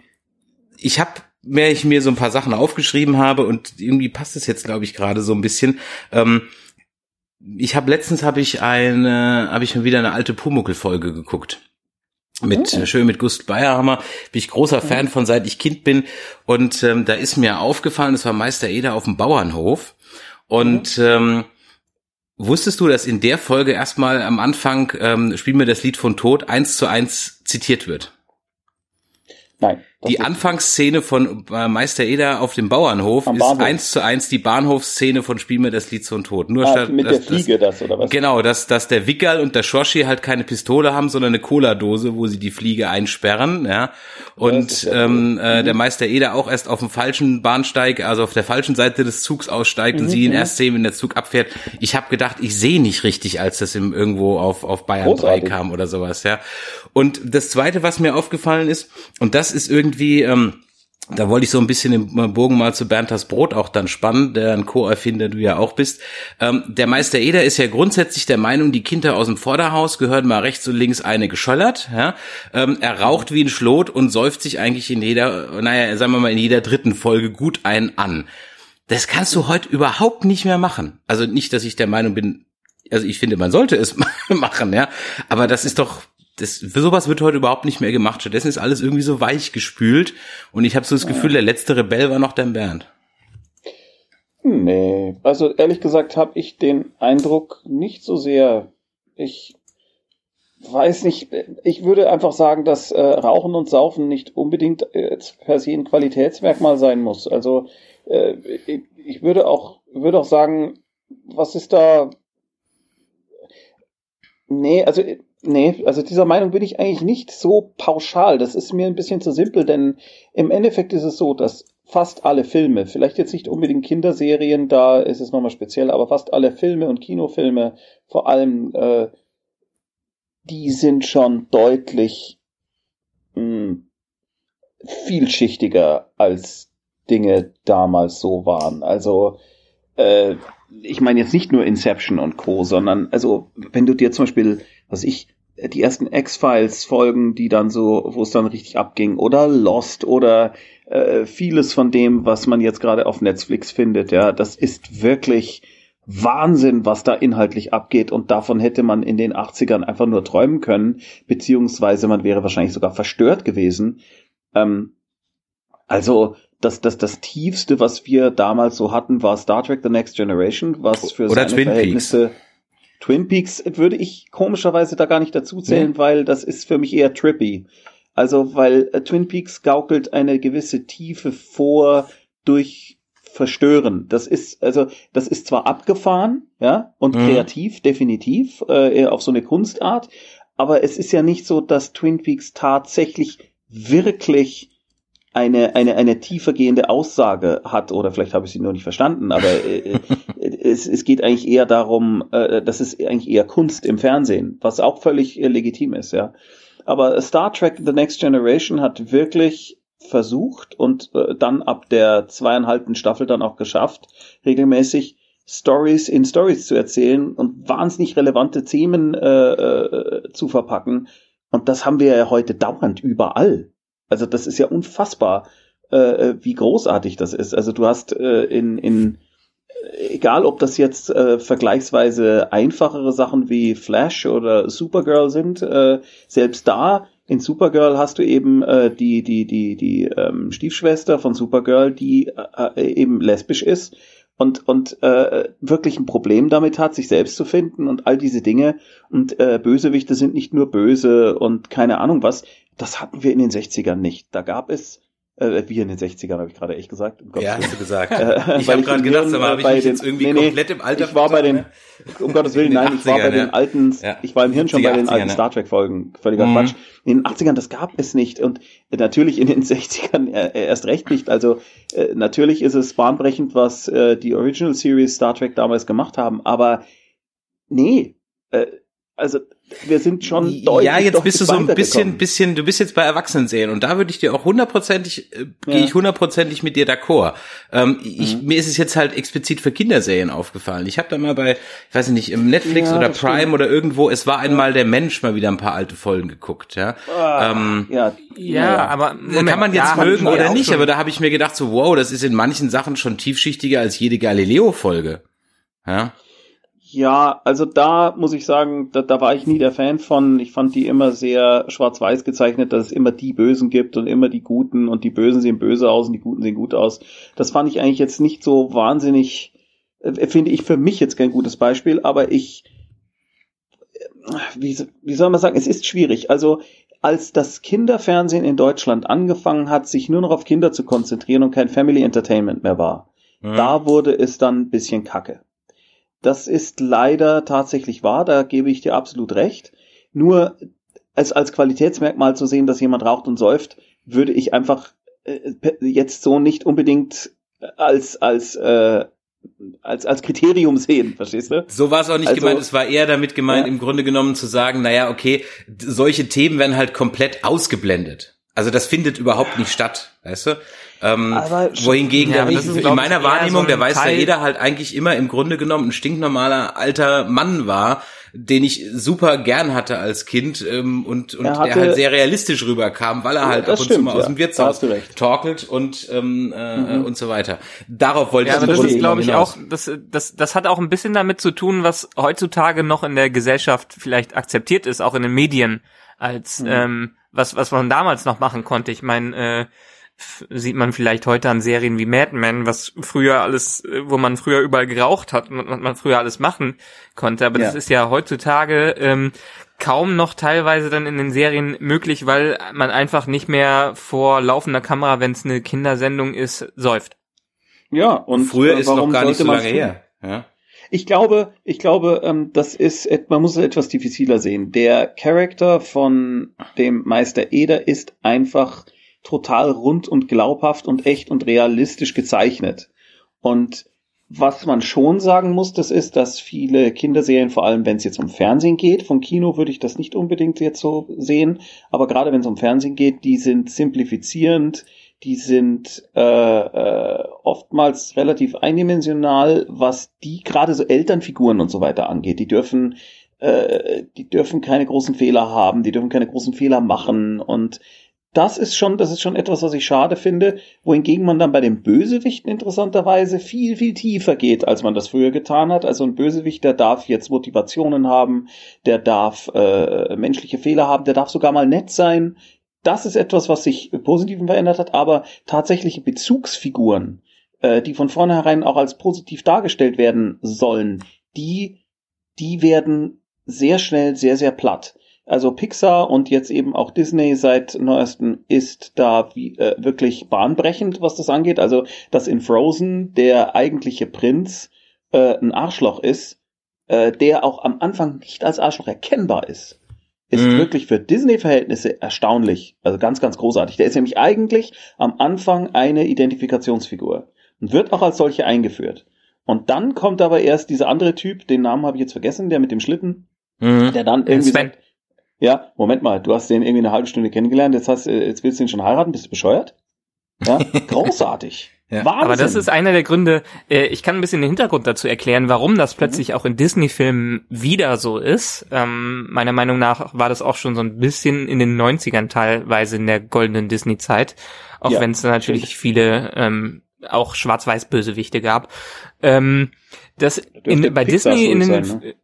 ich habe mehr ich mir so ein paar Sachen aufgeschrieben habe und irgendwie passt es jetzt glaube ich gerade so ein bisschen ähm, ich habe letztens habe ich eine habe ich mir wieder eine alte Pumuckel Folge geguckt mit oh. schön mit Gust Bayerhammer bin ich großer Fan von seit ich Kind bin und ähm, da ist mir aufgefallen es war Meister Eder auf dem Bauernhof und mhm. ähm, Wusstest du, dass in der Folge erstmal am Anfang ähm, Spiel mir das Lied von Tod eins zu eins zitiert wird? Nein. Die Anfangsszene von äh, Meister Eder auf dem Bauernhof ist eins zu eins die Bahnhofsszene von Spiel mir das Lied zum Tod. Nur ah, statt, mit dass, der Fliege das, oder was? Genau, dass, dass der Wickerl und der Schorschi halt keine Pistole haben, sondern eine Cola-Dose, wo sie die Fliege einsperren, ja. Und ja, ähm, äh, mhm. der Meister Eder auch erst auf dem falschen Bahnsteig, also auf der falschen Seite des Zugs aussteigt mhm, und sie ihn mhm. erst sehen, wenn der Zug abfährt. Ich habe gedacht, ich sehe nicht richtig, als das im irgendwo auf, auf Bayern Großartig. 3 kam oder sowas, ja. Und das zweite, was mir aufgefallen ist, und das ist irgendwie, ähm, da wollte ich so ein bisschen den Bogen mal zu Berntas Brot auch dann spannen, der ein Co-Erfinder du ja auch bist. Ähm, der Meister Eder ist ja grundsätzlich der Meinung, die Kinder aus dem Vorderhaus gehören mal rechts und links eine geschöllert. Ja? Ähm, er raucht wie ein Schlot und säuft sich eigentlich in jeder, naja, sagen wir mal, in jeder dritten Folge gut einen an. Das kannst du heute überhaupt nicht mehr machen. Also nicht, dass ich der Meinung bin, also ich finde, man sollte es *laughs* machen, ja. Aber das ist doch das, sowas wird heute überhaupt nicht mehr gemacht. Stattdessen ist alles irgendwie so weich gespült. Und ich habe so das Gefühl, der letzte Rebell war noch der Bernd. Nee, also ehrlich gesagt habe ich den Eindruck nicht so sehr. Ich weiß nicht, ich würde einfach sagen, dass äh, Rauchen und Saufen nicht unbedingt äh, per se ein Qualitätsmerkmal sein muss. Also äh, ich, ich würde auch würde auch sagen, was ist da? Nee, also Nee, also dieser Meinung bin ich eigentlich nicht so pauschal. Das ist mir ein bisschen zu simpel, denn im Endeffekt ist es so, dass fast alle Filme, vielleicht jetzt nicht unbedingt Kinderserien, da ist es nochmal speziell, aber fast alle Filme und Kinofilme, vor allem, äh, die sind schon deutlich mh, hm, vielschichtiger als Dinge damals so waren. Also äh, ich meine jetzt nicht nur Inception und Co., sondern also wenn du dir zum Beispiel, was ich, die ersten X-Files-Folgen, die dann so, wo es dann richtig abging, oder Lost oder äh, vieles von dem, was man jetzt gerade auf Netflix findet, ja, das ist wirklich Wahnsinn, was da inhaltlich abgeht und davon hätte man in den 80ern einfach nur träumen können, beziehungsweise man wäre wahrscheinlich sogar verstört gewesen. Ähm, also das, das, das tiefste, was wir damals so hatten, war Star Trek The Next Generation, was für Oder seine Twin Verhältnisse Peaks. Twin Peaks würde ich komischerweise da gar nicht dazu zählen, nee. weil das ist für mich eher trippy. Also, weil äh, Twin Peaks gaukelt eine gewisse Tiefe vor durch Verstören. Das ist, also, das ist zwar abgefahren, ja, und mhm. kreativ, definitiv, äh, auf so eine Kunstart, aber es ist ja nicht so, dass Twin Peaks tatsächlich wirklich eine, eine, eine tiefergehende Aussage hat, oder vielleicht habe ich sie nur nicht verstanden, aber äh, äh, es, es geht eigentlich eher darum, äh, das ist eigentlich eher Kunst im Fernsehen, was auch völlig äh, legitim ist, ja. Aber Star Trek The Next Generation hat wirklich versucht und äh, dann ab der zweieinhalbten Staffel dann auch geschafft, regelmäßig Stories in Stories zu erzählen und wahnsinnig relevante Themen äh, äh, zu verpacken. Und das haben wir ja heute dauernd überall. Also das ist ja unfassbar, äh, äh, wie großartig das ist. Also du hast äh, in, in egal ob das jetzt äh, vergleichsweise einfachere Sachen wie Flash oder Supergirl sind, äh, selbst da in Supergirl hast du eben äh, die die die die ähm, Stiefschwester von Supergirl, die äh, eben lesbisch ist und und äh, wirklich ein Problem damit hat, sich selbst zu finden und all diese Dinge und äh, Bösewichte sind nicht nur böse und keine Ahnung was. Das hatten wir in den 60ern nicht. Da gab es äh, wie in den 60ern, habe ich gerade echt gesagt. Um ja, hast du gesagt. Äh, ich habe *laughs* gerade gedacht, aber habe ich mich jetzt irgendwie nee, nee, komplett im Alter Ich war bei den, um Gottes Willen, nein, ich war bei den alten, ja. ich war im Hirn schon bei den 80er, alten Star Trek Folgen. Völliger mhm. Quatsch. In den 80ern, das gab es nicht. Und natürlich in den *laughs* 60ern äh, erst recht nicht. Also äh, natürlich ist es bahnbrechend, was äh, die Original Series Star Trek damals gemacht haben. Aber nee, äh, also wir sind schon deutlich Ja, jetzt bist du so ein bisschen, gekommen. bisschen, du bist jetzt bei Erwachsenenserien und da würde ich dir auch hundertprozentig, äh, ja. gehe ich hundertprozentig mit dir d'accord. Ähm, ich, mhm. Mir ist es jetzt halt explizit für Kinderserien aufgefallen. Ich habe da mal bei, ich weiß nicht, im Netflix ja, oder Prime stimmt. oder irgendwo, es war einmal ja. der Mensch mal wieder ein paar alte Folgen geguckt, ja. Ah, ähm, ja, ja, aber Moment, kann man jetzt mögen oder nicht, schon. aber da habe ich mir gedacht so, wow, das ist in manchen Sachen schon tiefschichtiger als jede Galileo-Folge. Ja. Ja, also da muss ich sagen, da, da war ich nie der Fan von. Ich fand die immer sehr schwarz-weiß gezeichnet, dass es immer die Bösen gibt und immer die Guten und die Bösen sehen böse aus und die Guten sehen gut aus. Das fand ich eigentlich jetzt nicht so wahnsinnig, äh, finde ich für mich jetzt kein gutes Beispiel, aber ich, äh, wie, wie soll man sagen, es ist schwierig. Also als das Kinderfernsehen in Deutschland angefangen hat, sich nur noch auf Kinder zu konzentrieren und kein Family Entertainment mehr war, mhm. da wurde es dann ein bisschen kacke. Das ist leider tatsächlich wahr, da gebe ich dir absolut recht. Nur als, als Qualitätsmerkmal zu sehen, dass jemand raucht und säuft, würde ich einfach äh, jetzt so nicht unbedingt als, als, äh, als, als Kriterium sehen, verstehst du? So war es auch nicht also, gemeint, es war eher damit gemeint, ja. im Grunde genommen zu sagen, naja, okay, solche Themen werden halt komplett ausgeblendet. Also das findet überhaupt nicht statt, weißt du? Ähm, wohingegen ja, der, in meiner Wahrnehmung, so der weiß ja jeder halt eigentlich immer im Grunde genommen ein stinknormaler alter Mann war, den ich super gern hatte als Kind ähm, und, und hatte, der halt sehr realistisch rüberkam, weil er halt ab und stimmt, zu mal aus dem Wirtshaus torkelt und ähm, äh, mhm. und so weiter. Darauf wollte ja, ich aber das ist, glaube ich, auch, das, das, das hat auch ein bisschen damit zu tun, was heutzutage noch in der Gesellschaft vielleicht akzeptiert ist, auch in den Medien, als mhm. ähm, was, was man damals noch machen konnte. Ich meine, äh, sieht man vielleicht heute an Serien wie Mad Men, was früher alles, wo man früher überall geraucht hat und man früher alles machen konnte. Aber ja. das ist ja heutzutage ähm, kaum noch teilweise dann in den Serien möglich, weil man einfach nicht mehr vor laufender Kamera, wenn es eine Kindersendung ist, säuft. Ja, und früher ist noch gar nicht so lange her. Ja. Ich glaube, ich glaube, ähm, das ist, man muss es etwas diffiziler sehen. Der Charakter von dem Meister Eder ist einfach total rund und glaubhaft und echt und realistisch gezeichnet. Und was man schon sagen muss, das ist, dass viele Kinderserien, vor allem wenn es jetzt um Fernsehen geht, vom Kino würde ich das nicht unbedingt jetzt so sehen, aber gerade wenn es um Fernsehen geht, die sind simplifizierend, die sind äh, äh, oftmals relativ eindimensional, was die gerade so Elternfiguren und so weiter angeht. Die dürfen äh, die dürfen keine großen Fehler haben, die dürfen keine großen Fehler machen und das ist schon, das ist schon etwas, was ich schade finde, wohingegen man dann bei den Bösewichten interessanterweise viel, viel tiefer geht, als man das früher getan hat. Also ein Bösewicht, der darf jetzt Motivationen haben, der darf äh, menschliche Fehler haben, der darf sogar mal nett sein. Das ist etwas, was sich positiv verändert hat, aber tatsächliche Bezugsfiguren, äh, die von vornherein auch als positiv dargestellt werden sollen, die, die werden sehr schnell sehr, sehr platt. Also Pixar und jetzt eben auch Disney seit neuestem ist da wie, äh, wirklich bahnbrechend, was das angeht. Also, dass in Frozen der eigentliche Prinz äh, ein Arschloch ist, äh, der auch am Anfang nicht als Arschloch erkennbar ist, ist mhm. wirklich für Disney-Verhältnisse erstaunlich. Also ganz, ganz großartig. Der ist nämlich eigentlich am Anfang eine Identifikationsfigur und wird auch als solche eingeführt. Und dann kommt aber erst dieser andere Typ, den Namen habe ich jetzt vergessen, der mit dem Schlitten, mhm. der dann irgendwie Sven. sagt, ja, Moment mal, du hast den irgendwie eine halbe Stunde kennengelernt, jetzt, hast, äh, jetzt willst du ihn schon heiraten, bist du bescheuert? Ja, *laughs* großartig. Ja. Wahnsinn. Aber das ist einer der Gründe, äh, ich kann ein bisschen den Hintergrund dazu erklären, warum das plötzlich mhm. auch in Disney-Filmen wieder so ist. Ähm, meiner Meinung nach war das auch schon so ein bisschen in den 90ern teilweise in der goldenen Disney-Zeit, auch ja, wenn es natürlich stimmt. viele ähm, auch Schwarz-Weiß-Bösewichte gab. Ähm, das in, bei Disney in den, sein, ne?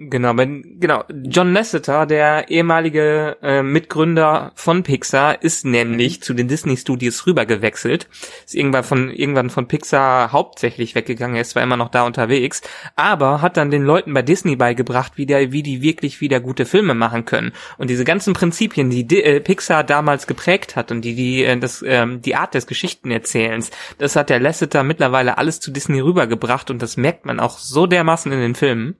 Genau, wenn, genau. John Lasseter, der ehemalige äh, Mitgründer von Pixar, ist nämlich mhm. zu den Disney Studios rübergewechselt. Ist irgendwann von irgendwann von Pixar hauptsächlich weggegangen. Er ist zwar immer noch da unterwegs, aber hat dann den Leuten bei Disney beigebracht, wie der, wie die wirklich wieder gute Filme machen können. Und diese ganzen Prinzipien, die äh, Pixar damals geprägt hat und die die äh, das ähm, die Art des Geschichtenerzählens, das hat der Lasseter mittlerweile alles zu Disney rübergebracht und das merkt man auch so dermaßen in den Filmen.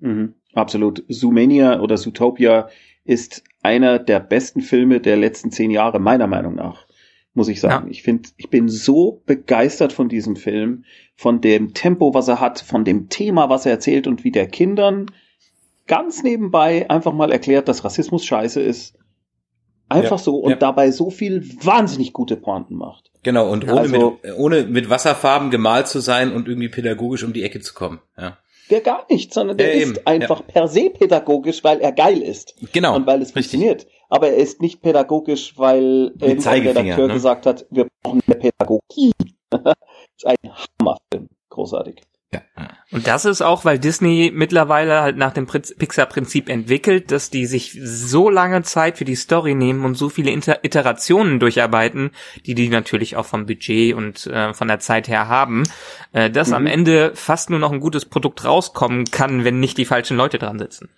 Mhm, absolut. Zoomania oder Zootopia ist einer der besten Filme der letzten zehn Jahre, meiner Meinung nach, muss ich sagen. Ja. Ich finde, ich bin so begeistert von diesem Film, von dem Tempo, was er hat, von dem Thema, was er erzählt und wie der Kindern ganz nebenbei einfach mal erklärt, dass Rassismus scheiße ist. Einfach ja, so und ja. dabei so viel wahnsinnig gute Pointen macht. Genau, und ohne, also, mit, ohne mit Wasserfarben gemalt zu sein und irgendwie pädagogisch um die Ecke zu kommen. Ja der gar nicht, sondern der ja, ist einfach ja. per se pädagogisch, weil er geil ist. Genau. Und weil es funktioniert. Aber er ist nicht pädagogisch, weil irgendein Redakteur ne? gesagt hat, wir brauchen eine Pädagogie. *laughs* das ist ein Hammerfilm. Großartig. Ja. Und das ist auch, weil Disney mittlerweile halt nach dem Pixar-Prinzip entwickelt, dass die sich so lange Zeit für die Story nehmen und so viele Inter Iterationen durcharbeiten, die die natürlich auch vom Budget und äh, von der Zeit her haben, äh, dass mhm. am Ende fast nur noch ein gutes Produkt rauskommen kann, wenn nicht die falschen Leute dran sitzen.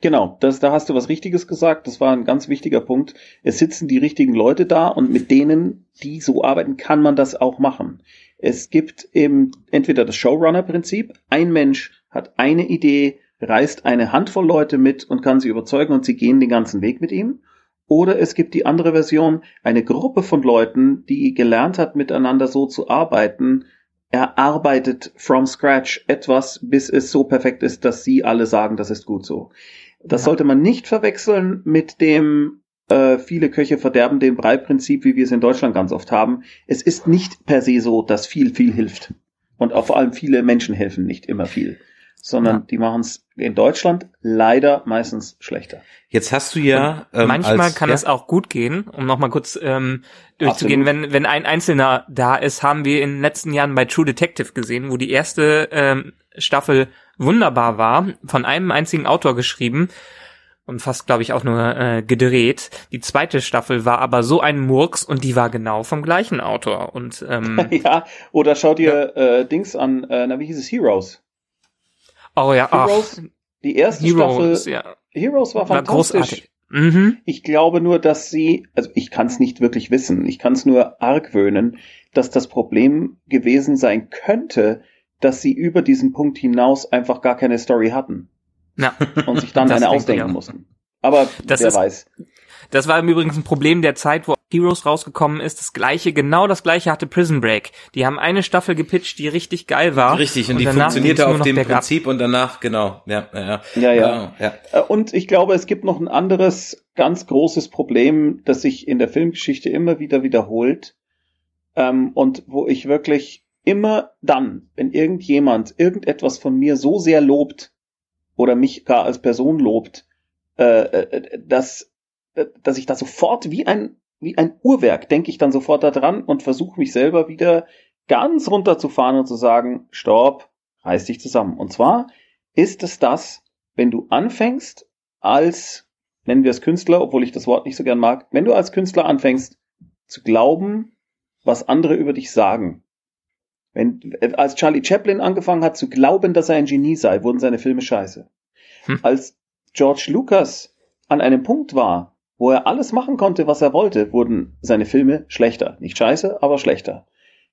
Genau, das, da hast du was Richtiges gesagt. Das war ein ganz wichtiger Punkt. Es sitzen die richtigen Leute da und mit denen, die so arbeiten, kann man das auch machen. Es gibt eben entweder das Showrunner-Prinzip, ein Mensch hat eine Idee, reißt eine Handvoll Leute mit und kann sie überzeugen und sie gehen den ganzen Weg mit ihm. Oder es gibt die andere Version, eine Gruppe von Leuten, die gelernt hat, miteinander so zu arbeiten, erarbeitet from scratch etwas, bis es so perfekt ist, dass sie alle sagen, das ist gut so. Das ja. sollte man nicht verwechseln mit dem äh, viele Köche verderben den Brei-Prinzip, wie wir es in Deutschland ganz oft haben. Es ist nicht per se so, dass viel, viel hilft. Und auch vor allem viele Menschen helfen nicht immer viel. Sondern ja. die machen es in Deutschland leider meistens schlechter. Jetzt hast du ja. Ähm, manchmal als, kann ja? es auch gut gehen, um nochmal kurz ähm, durchzugehen. Wenn, wenn ein Einzelner da ist, haben wir in den letzten Jahren bei True Detective gesehen, wo die erste ähm, Staffel wunderbar war, von einem einzigen Autor geschrieben und fast, glaube ich, auch nur äh, gedreht. Die zweite Staffel war aber so ein Murks und die war genau vom gleichen Autor. Und ähm, *laughs* ja, oder schau dir ja. äh, Dings an, äh, na wie hieß es, Heroes. Oh ja, Heroes, ach. die erste Heroes, Staffel. Ja. Heroes war fantastisch. War mhm. Ich glaube nur, dass sie, also ich kann es nicht wirklich wissen, ich kann es nur argwöhnen, dass das Problem gewesen sein könnte, dass sie über diesen Punkt hinaus einfach gar keine Story hatten. Ja. *laughs* Und sich dann eine ausdenken mussten. Aber das wer ist, weiß. Das war im Übrigen ein Problem der Zeit, wo Heroes rausgekommen ist. Das gleiche, genau das gleiche hatte Prison Break. Die haben eine Staffel gepitcht, die richtig geil war. Richtig, und, und die funktionierte auf dem Prinzip und danach, genau, ja, ja, ja. ja, ja. Äh, und ich glaube, es gibt noch ein anderes ganz großes Problem, das sich in der Filmgeschichte immer wieder wiederholt. Ähm, und wo ich wirklich immer dann, wenn irgendjemand irgendetwas von mir so sehr lobt, oder mich gar als Person lobt, äh, äh, dass, äh, dass ich da sofort wie ein, wie ein Uhrwerk denke ich dann sofort da dran und versuche mich selber wieder ganz runterzufahren und zu sagen, stopp, reiß dich zusammen. Und zwar ist es das, wenn du anfängst als, nennen wir es Künstler, obwohl ich das Wort nicht so gern mag, wenn du als Künstler anfängst zu glauben, was andere über dich sagen. Wenn, als Charlie Chaplin angefangen hat zu glauben, dass er ein Genie sei, wurden seine Filme scheiße. Hm. Als George Lucas an einem Punkt war, wo er alles machen konnte, was er wollte, wurden seine Filme schlechter. Nicht scheiße, aber schlechter.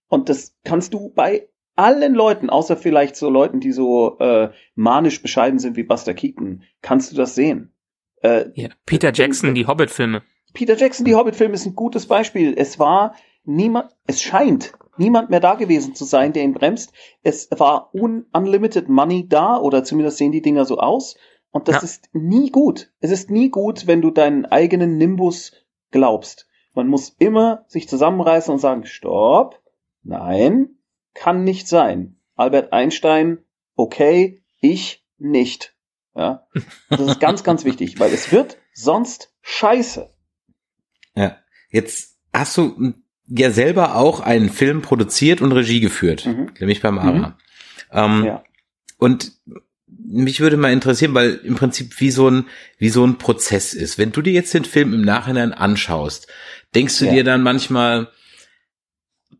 Und das kannst du bei allen Leuten, außer vielleicht so Leuten, die so äh, manisch bescheiden sind wie Buster Keaton, kannst du das sehen. Äh, ja, Peter Jackson, die Hobbit-Filme. Peter Jackson, die Hobbit-Filme ist ein gutes Beispiel. Es war niemand, es scheint niemand mehr da gewesen zu sein, der ihn bremst. Es war un unlimited money da, oder zumindest sehen die Dinger so aus. Und das ja. ist nie gut. Es ist nie gut, wenn du deinen eigenen Nimbus glaubst. Man muss immer sich zusammenreißen und sagen, stopp, nein, kann nicht sein. Albert Einstein, okay, ich nicht. Ja, das ist ganz, ganz wichtig, weil es wird sonst scheiße. Ja, jetzt hast du ja selber auch einen Film produziert und Regie geführt, mhm. nämlich beim ARA. Mhm. Ähm, ja. Und mich würde mal interessieren, weil im Prinzip wie so ein, wie so ein Prozess ist. Wenn du dir jetzt den Film im Nachhinein anschaust, denkst du ja. dir dann manchmal,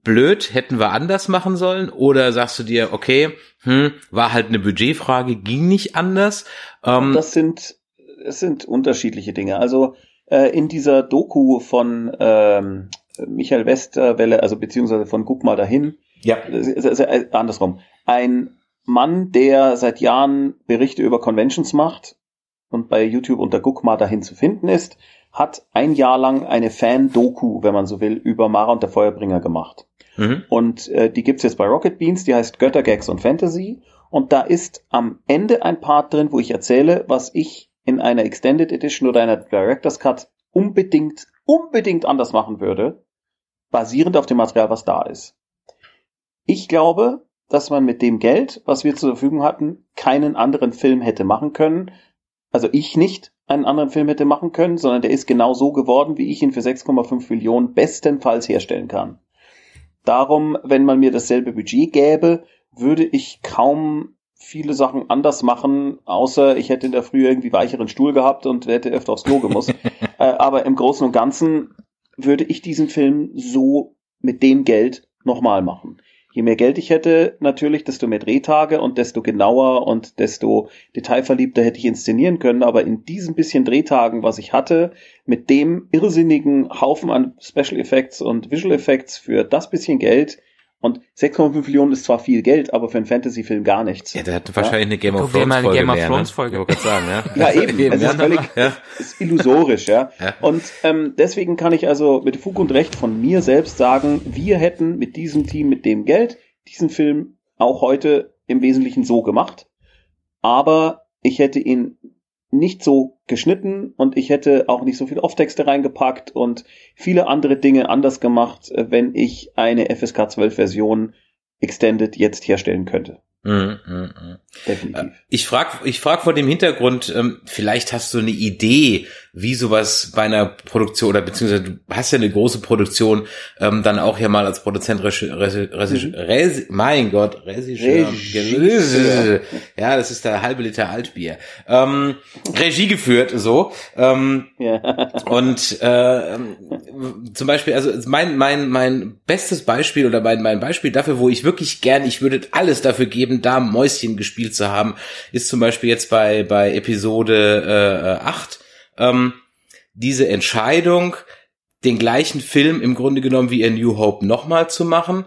blöd, hätten wir anders machen sollen? Oder sagst du dir, okay, hm, war halt eine Budgetfrage, ging nicht anders? Ähm, das sind, es sind unterschiedliche Dinge. Also äh, in dieser Doku von ähm, Michael Westerwelle, also beziehungsweise von Guck mal dahin, ja. Äh, andersrum. Ein Mann, der seit Jahren Berichte über Conventions macht und bei YouTube unter Guck mal dahin zu finden ist, hat ein Jahr lang eine Fan-Doku, wenn man so will, über Mara und der Feuerbringer gemacht. Mhm. Und äh, die gibt's jetzt bei Rocket Beans, die heißt Götter, Gags und Fantasy. Und da ist am Ende ein Part drin, wo ich erzähle, was ich in einer Extended Edition oder einer Director's Cut unbedingt, unbedingt anders machen würde, basierend auf dem Material, was da ist. Ich glaube, dass man mit dem Geld, was wir zur Verfügung hatten, keinen anderen Film hätte machen können. Also ich nicht einen anderen Film hätte machen können, sondern der ist genau so geworden, wie ich ihn für 6,5 Millionen bestenfalls herstellen kann. Darum, wenn man mir dasselbe Budget gäbe, würde ich kaum viele Sachen anders machen, außer ich hätte in der Früh irgendwie weicheren Stuhl gehabt und hätte öfter aufs Klo gemusst. *laughs* äh, aber im Großen und Ganzen würde ich diesen Film so mit dem Geld nochmal machen. Je mehr Geld ich hätte, natürlich, desto mehr Drehtage und desto genauer und desto detailverliebter hätte ich inszenieren können. Aber in diesen bisschen Drehtagen, was ich hatte, mit dem irrsinnigen Haufen an Special Effects und Visual Effects für das bisschen Geld, und 6,5 Millionen ist zwar viel Geld, aber für einen Fantasy-Film gar nichts. Ja, der hat wahrscheinlich eine Game of Thrones Folge Game of mehr, Thrones Folge. Ne? Sagen, ja. ja, eben. Es ist völlig ja. ist illusorisch, ja. ja. Und ähm, deswegen kann ich also mit Fug und Recht von mir selbst sagen, wir hätten mit diesem Team, mit dem Geld, diesen Film auch heute im Wesentlichen so gemacht. Aber ich hätte ihn nicht so geschnitten und ich hätte auch nicht so viel Off-Texte reingepackt und viele andere Dinge anders gemacht, äh, wenn ich eine FSK 12 Version Extended jetzt herstellen könnte. Mh. Definitiv. Äh, ich frag, ich frag vor dem Hintergrund, ähm, vielleicht hast du eine Idee, wie sowas bei einer Produktion oder beziehungsweise du hast ja eine große Produktion, ähm, dann auch ja mal als Produzent, mhm. Mein Gott, Regisseur, Regisseur. ja, das ist der halbe Liter Altbier, ähm, Regie geführt, so, ähm, ja. und äh, zum Beispiel, also mein mein mein bestes Beispiel oder mein mein Beispiel dafür, wo ich wirklich gern, ich würde alles dafür geben, da Mäuschen gespielt zu haben, ist zum Beispiel jetzt bei bei Episode äh, 8 ähm, diese Entscheidung, den gleichen Film im Grunde genommen wie in New Hope nochmal zu machen,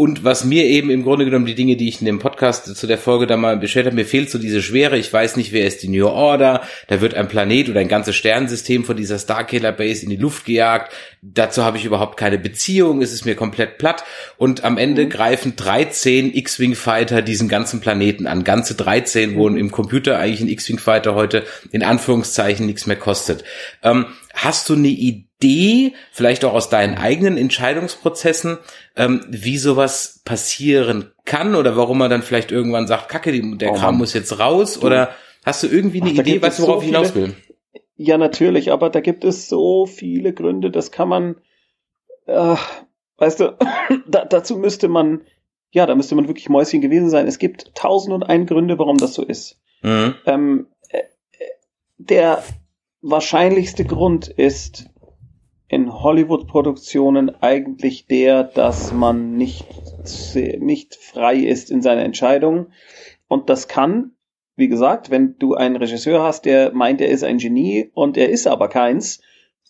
und was mir eben im Grunde genommen die Dinge, die ich in dem Podcast zu der Folge da mal bestellt habe, mir fehlt so diese Schwere. Ich weiß nicht, wer ist die New Order. Da wird ein Planet oder ein ganzes Sternensystem von dieser Starkiller Base in die Luft gejagt. Dazu habe ich überhaupt keine Beziehung. Es ist mir komplett platt. Und am Ende mhm. greifen 13 X-Wing Fighter diesen ganzen Planeten an. Ganze 13, wo mhm. im Computer eigentlich ein X-Wing Fighter heute in Anführungszeichen nichts mehr kostet. Ähm, hast du eine Idee? Idee, vielleicht auch aus deinen eigenen Entscheidungsprozessen, ähm, wie sowas passieren kann oder warum man dann vielleicht irgendwann sagt, Kacke, der oh, Kram muss jetzt raus du. oder hast du irgendwie eine Ach, Idee, du, worauf so ich hinaus will? Ja, natürlich, aber da gibt es so viele Gründe, das kann man, äh, weißt du, *coughs* da, dazu müsste man, ja, da müsste man wirklich Mäuschen gewesen sein. Es gibt tausend und einen Gründe, warum das so ist. Mhm. Ähm, äh, der wahrscheinlichste Grund ist in Hollywood-Produktionen eigentlich der, dass man nicht, nicht frei ist in seiner Entscheidung. Und das kann wie gesagt, wenn du einen Regisseur hast, der meint, er ist ein Genie und er ist aber keins,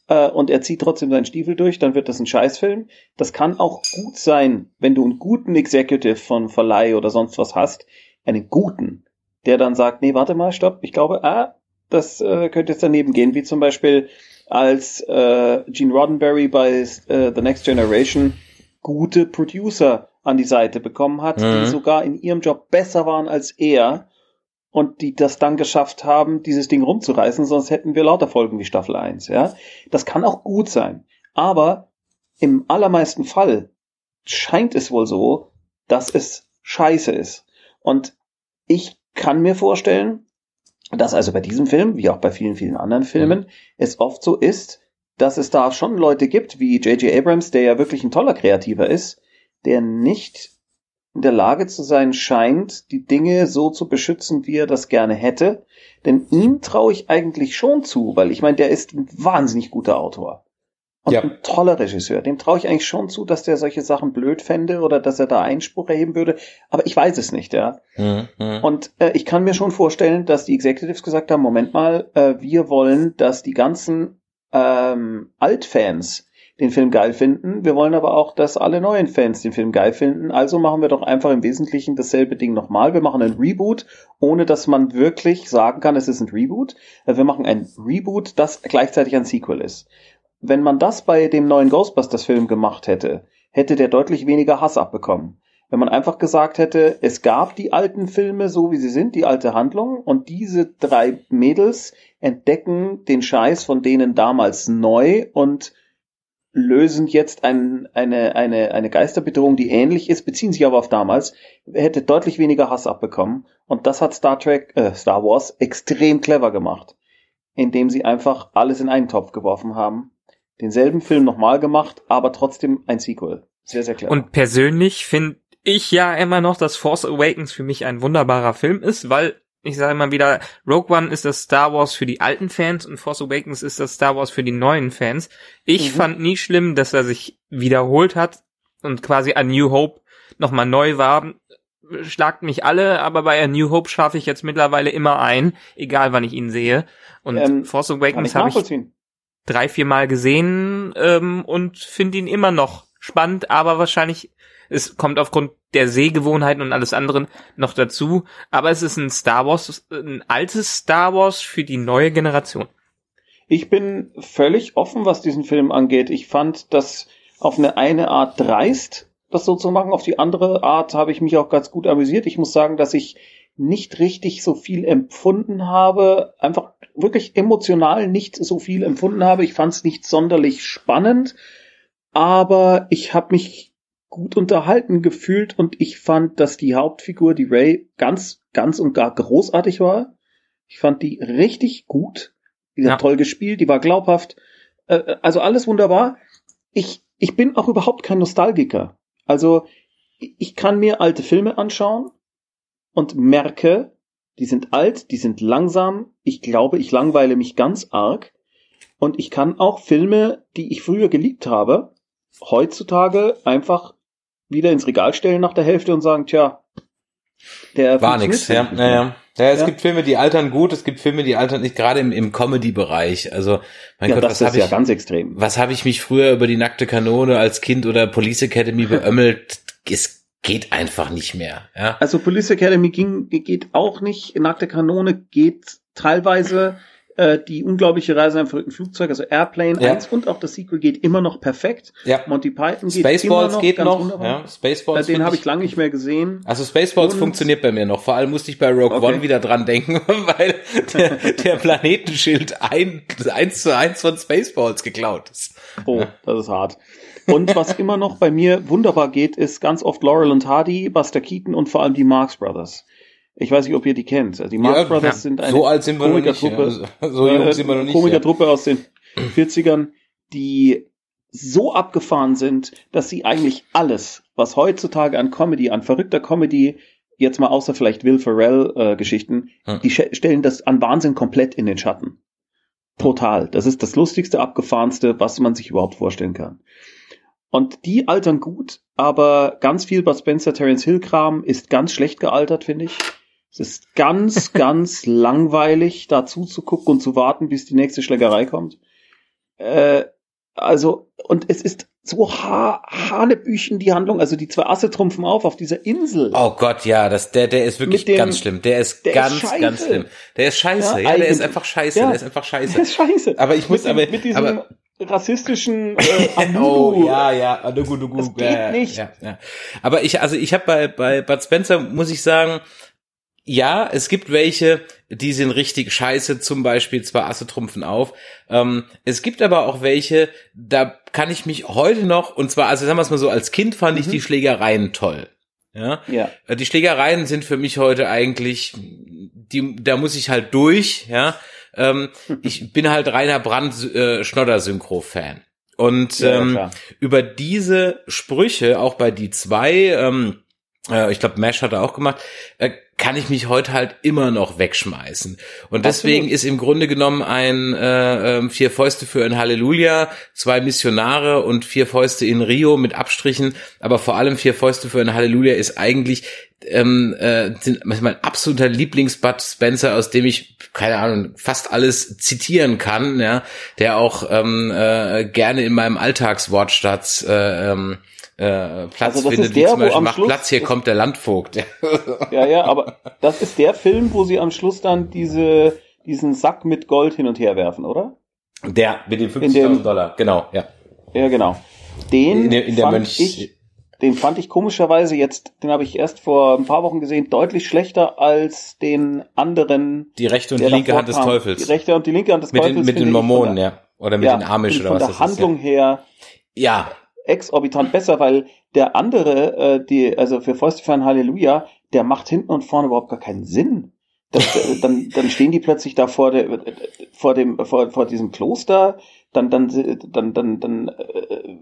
äh, und er zieht trotzdem seinen Stiefel durch, dann wird das ein Scheißfilm. Das kann auch gut sein, wenn du einen guten Executive von Verleih oder sonst was hast, einen guten, der dann sagt, nee, warte mal, stopp, ich glaube, ah, das äh, könnte jetzt daneben gehen, wie zum Beispiel als äh, Gene Roddenberry bei äh, The Next Generation gute Producer an die Seite bekommen hat, mhm. die sogar in ihrem Job besser waren als er und die das dann geschafft haben, dieses Ding rumzureißen, sonst hätten wir lauter Folgen wie Staffel 1, ja. Das kann auch gut sein. Aber im allermeisten Fall scheint es wohl so, dass es scheiße ist. Und ich kann mir vorstellen, dass also bei diesem Film, wie auch bei vielen, vielen anderen Filmen, es oft so ist, dass es da schon Leute gibt, wie J.J. Abrams, der ja wirklich ein toller Kreativer ist, der nicht in der Lage zu sein scheint, die Dinge so zu beschützen, wie er das gerne hätte. Denn ihm traue ich eigentlich schon zu, weil ich meine, der ist ein wahnsinnig guter Autor. Und ja. ein toller Regisseur. Dem traue ich eigentlich schon zu, dass der solche Sachen blöd fände oder dass er da Einspruch erheben würde. Aber ich weiß es nicht, ja. Mhm. mhm. Und äh, ich kann mir schon vorstellen, dass die Executives gesagt haben, Moment mal, äh, wir wollen, dass die ganzen ähm, Altfans den Film geil finden. Wir wollen aber auch, dass alle neuen Fans den Film geil finden. Also machen wir doch einfach im Wesentlichen dasselbe Ding nochmal. Wir machen ein Reboot, ohne dass man wirklich sagen kann, es ist ein Reboot. Äh, wir machen ein Reboot, das gleichzeitig ein Sequel ist. Wenn man das bei dem neuen Ghostbusters-Film gemacht hätte, hätte der deutlich weniger Hass abbekommen. Wenn man einfach gesagt hätte, es gab die alten Filme so wie sie sind, die alte Handlung, und diese drei Mädels entdecken den Scheiß von denen damals neu und lösen jetzt ein, eine, eine, eine Geisterbedrohung, die ähnlich ist, beziehen sich aber auf damals, hätte deutlich weniger Hass abbekommen. Und das hat Star Trek, äh, Star Wars extrem clever gemacht, indem sie einfach alles in einen Topf geworfen haben, denselben Film nochmal gemacht, aber trotzdem ein Sequel. Sehr, sehr clever. Und persönlich finde ich ja immer noch, dass Force Awakens für mich ein wunderbarer Film ist, weil ich sage mal wieder, Rogue One ist das Star Wars für die alten Fans und Force Awakens ist das Star Wars für die neuen Fans. Ich mhm. fand nie schlimm, dass er sich wiederholt hat und quasi A New Hope nochmal neu war. Schlagt mich alle, aber bei A New Hope schaffe ich jetzt mittlerweile immer ein, egal wann ich ihn sehe. Und ähm, Force Awakens habe ich drei, vier Mal gesehen ähm, und finde ihn immer noch spannend, aber wahrscheinlich es kommt aufgrund der Sehgewohnheiten und alles anderen noch dazu. Aber es ist ein Star Wars, ein altes Star Wars für die neue Generation. Ich bin völlig offen, was diesen Film angeht. Ich fand das auf eine eine Art dreist, das so zu machen. Auf die andere Art habe ich mich auch ganz gut amüsiert. Ich muss sagen, dass ich nicht richtig so viel empfunden habe, einfach wirklich emotional nicht so viel empfunden habe. Ich fand es nicht sonderlich spannend, aber ich habe mich gut unterhalten gefühlt und ich fand, dass die Hauptfigur, die Ray, ganz, ganz und gar großartig war. Ich fand die richtig gut. Die hat ja. toll gespielt, die war glaubhaft. Äh, äh, also alles wunderbar. Ich, ich bin auch überhaupt kein Nostalgiker. Also ich kann mir alte Filme anschauen und merke, die sind alt, die sind langsam. Ich glaube, ich langweile mich ganz arg. Und ich kann auch Filme, die ich früher geliebt habe, heutzutage einfach wieder ins Regal stellen nach der Hälfte und sagen, tja, der war nix, ja, ja, ja. Ja, es ja. gibt Filme, die altern gut, es gibt Filme, die altern nicht, gerade im, im Comedy-Bereich. Also, mein ja, Gott, das was ist ja ich, ganz extrem. Was habe ich mich früher über die nackte Kanone als Kind oder Police Academy beömmelt? es geht einfach nicht mehr. Ja? Also Police Academy ging, geht auch nicht, nackte Kanone geht teilweise äh, die unglaubliche Reise in einem verrückten Flugzeug, also Airplane Ja. 1 und auch das Sequel geht immer noch perfekt. Ja. Monty Python geht Spaceballs immer noch geht noch. Ja, Spaceballs. Äh, den habe ich lange nicht mehr gesehen. Also Spaceballs Und- funktioniert bei mir noch. Vor allem musste ich bei Rogue Okay. One wieder dran denken, *laughs* weil der, der Planetenschild ein, eins zu eins von Spaceballs geklaut ist. Oh, das ist hart. Und was immer noch bei mir wunderbar geht, ist ganz oft Laurel und Hardy, Buster Keaton und vor allem die Marx Brothers. Ich weiß nicht, ob ihr die kennt. Also die Marx Ja, Brothers ja. sind eine So alt sind wir noch nicht, Komikertruppe. ja. So jung sind wir noch nicht, Komikertruppe aus den 40ern, die so abgefahren sind, dass sie eigentlich alles, was heutzutage an Comedy, an verrückter Comedy, jetzt mal außer vielleicht Will Ferrell äh, Geschichten, Hm. die stellen das an Wahnsinn komplett in den Schatten. Total. Das ist das lustigste, abgefahrenste, was man sich überhaupt vorstellen kann. Und die altern gut, aber ganz viel Bud Spencer, Terence Hill Kram ist ganz schlecht gealtert, finde ich. Es ist ganz, *laughs* ganz langweilig, da zuzugucken und zu warten, bis die nächste Schlägerei kommt. Äh, also, und es ist so ha Hanebüchen die Handlung. Also die zwei Asse trumpfen auf auf dieser Insel. Oh Gott, ja, das, der, der ist wirklich dem- ganz schlimm. Der ist der ist ganz, scheiße. ganz schlimm. Der ist scheiße, Ja, ja, der ist einfach scheiße, Ja. der ist einfach scheiße. Das ist scheiße. Aber ich muss mit, aber, dem, mit diesem aber rassistischen äh, *laughs* Oh Amudu. ja, ja, ah, du, du, du, Das geht ja, nicht. Ja, ja. Aber ich, also ich habe bei bei Bud Spencer muss ich sagen, ja, es gibt welche, die sind richtig scheiße, zum Beispiel zwei Asse trumpfen auf. Ähm, es gibt aber auch welche, da kann ich mich heute noch, und zwar, also sagen wir es mal so, als Kind fand ich Mhm. die Schlägereien toll. Ja, Ja. Die Schlägereien sind für mich heute eigentlich, die, da muss ich halt durch, ja. Ähm, ich bin halt reiner Brand äh, Schnodder-Synchro-Fan. Und ja, ähm, klar. über diese Sprüche, auch bei die zwei, ähm, äh, ich glaube, Mesh hat er auch gemacht, äh, kann ich mich heute halt immer noch wegschmeißen. Und deswegen Absolut. ist im Grunde genommen ein äh, ähm, vier Fäuste für ein Halleluja, zwei Missionare und vier Fäuste in Rio mit Abstrichen, aber vor allem vier Fäuste für ein Halleluja ist eigentlich ähm, äh, sind mein absoluter Lieblings-Bud Spencer, aus dem ich keine Ahnung fast alles zitieren kann, ja, der auch ähm, äh, gerne in meinem Alltagswortschatz äh, ähm, äh, Platz Also findet, ist wie der, zum Beispiel macht Schluss- Platz, hier kommt der Landvogt. Ja, ja, aber das ist der Film, wo sie am Schluss dann diese, diesen Sack mit Gold hin und her werfen, oder? Der mit den In dem- 50.000 Dollar, genau, ja. Ja, genau. Den In der, in der fand Mönch, ich, den fand ich komischerweise jetzt, den habe ich erst vor ein paar Wochen gesehen, deutlich schlechter als den anderen. die rechte und die linke Hand des. Teufels. Die rechte und die linke Hand des mit Teufels. den, mit den Mormonen, der- ja. Oder mit den Amish oder was Von der das Handlung her Ja. exorbitant besser, weil der andere, äh, die, also für Fäuste für ein Halleluja, der macht hinten und vorne überhaupt gar keinen Sinn. Das, äh, *laughs* dann, dann stehen die plötzlich da vor der, äh, vor dem, vor, vor diesem Kloster, dann, dann, dann, dann, dann, äh,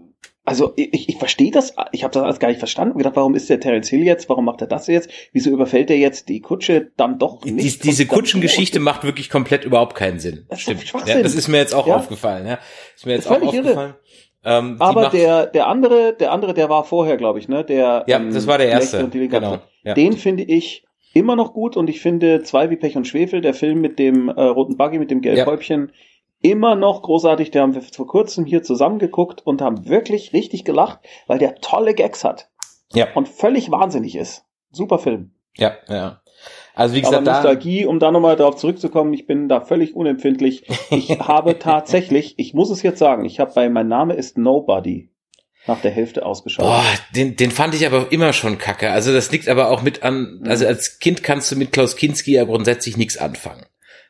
also ich, ich verstehe das, ich habe das alles gar nicht verstanden. Ich gedacht, warum ist der Terence Hill jetzt? Warum macht er das jetzt? Wieso überfällt er jetzt die Kutsche dann doch nicht? diese Und dann- Kutschengeschichte macht wirklich komplett überhaupt keinen Sinn. Das ist Stimmt. Schwachsinn. Ja, das ist mir jetzt auch Ja. aufgefallen, ja. Ist mir jetzt Das auch ist irre. aufgefallen. Ähm, Aber der, der andere, der andere, der war vorher, glaube ich, ne? Der, Ja, ähm, das war der erste. Genau. Ja. Den finde ich immer noch gut und ich finde zwei wie Pech und Schwefel, der Film mit dem äh, roten Buggy, mit dem gelben Ja. Häubchen, immer noch großartig. Der haben wir vor kurzem hier zusammengeguckt und haben wirklich richtig gelacht, weil der tolle Gags hat ja, und völlig wahnsinnig ist. Super Film. ja, ja. Also wie Aber gesagt, da, Nostalgie, um da nochmal darauf zurückzukommen, ich bin da völlig unempfindlich. Ich *laughs* habe tatsächlich, ich muss es jetzt sagen, ich habe bei Mein Name ist Nobody nach der Hälfte ausgeschaut. Boah, den, den fand ich aber immer schon kacke. Also das liegt aber auch mit an, also als Kind kannst du mit Klaus Kinski ja grundsätzlich nichts anfangen.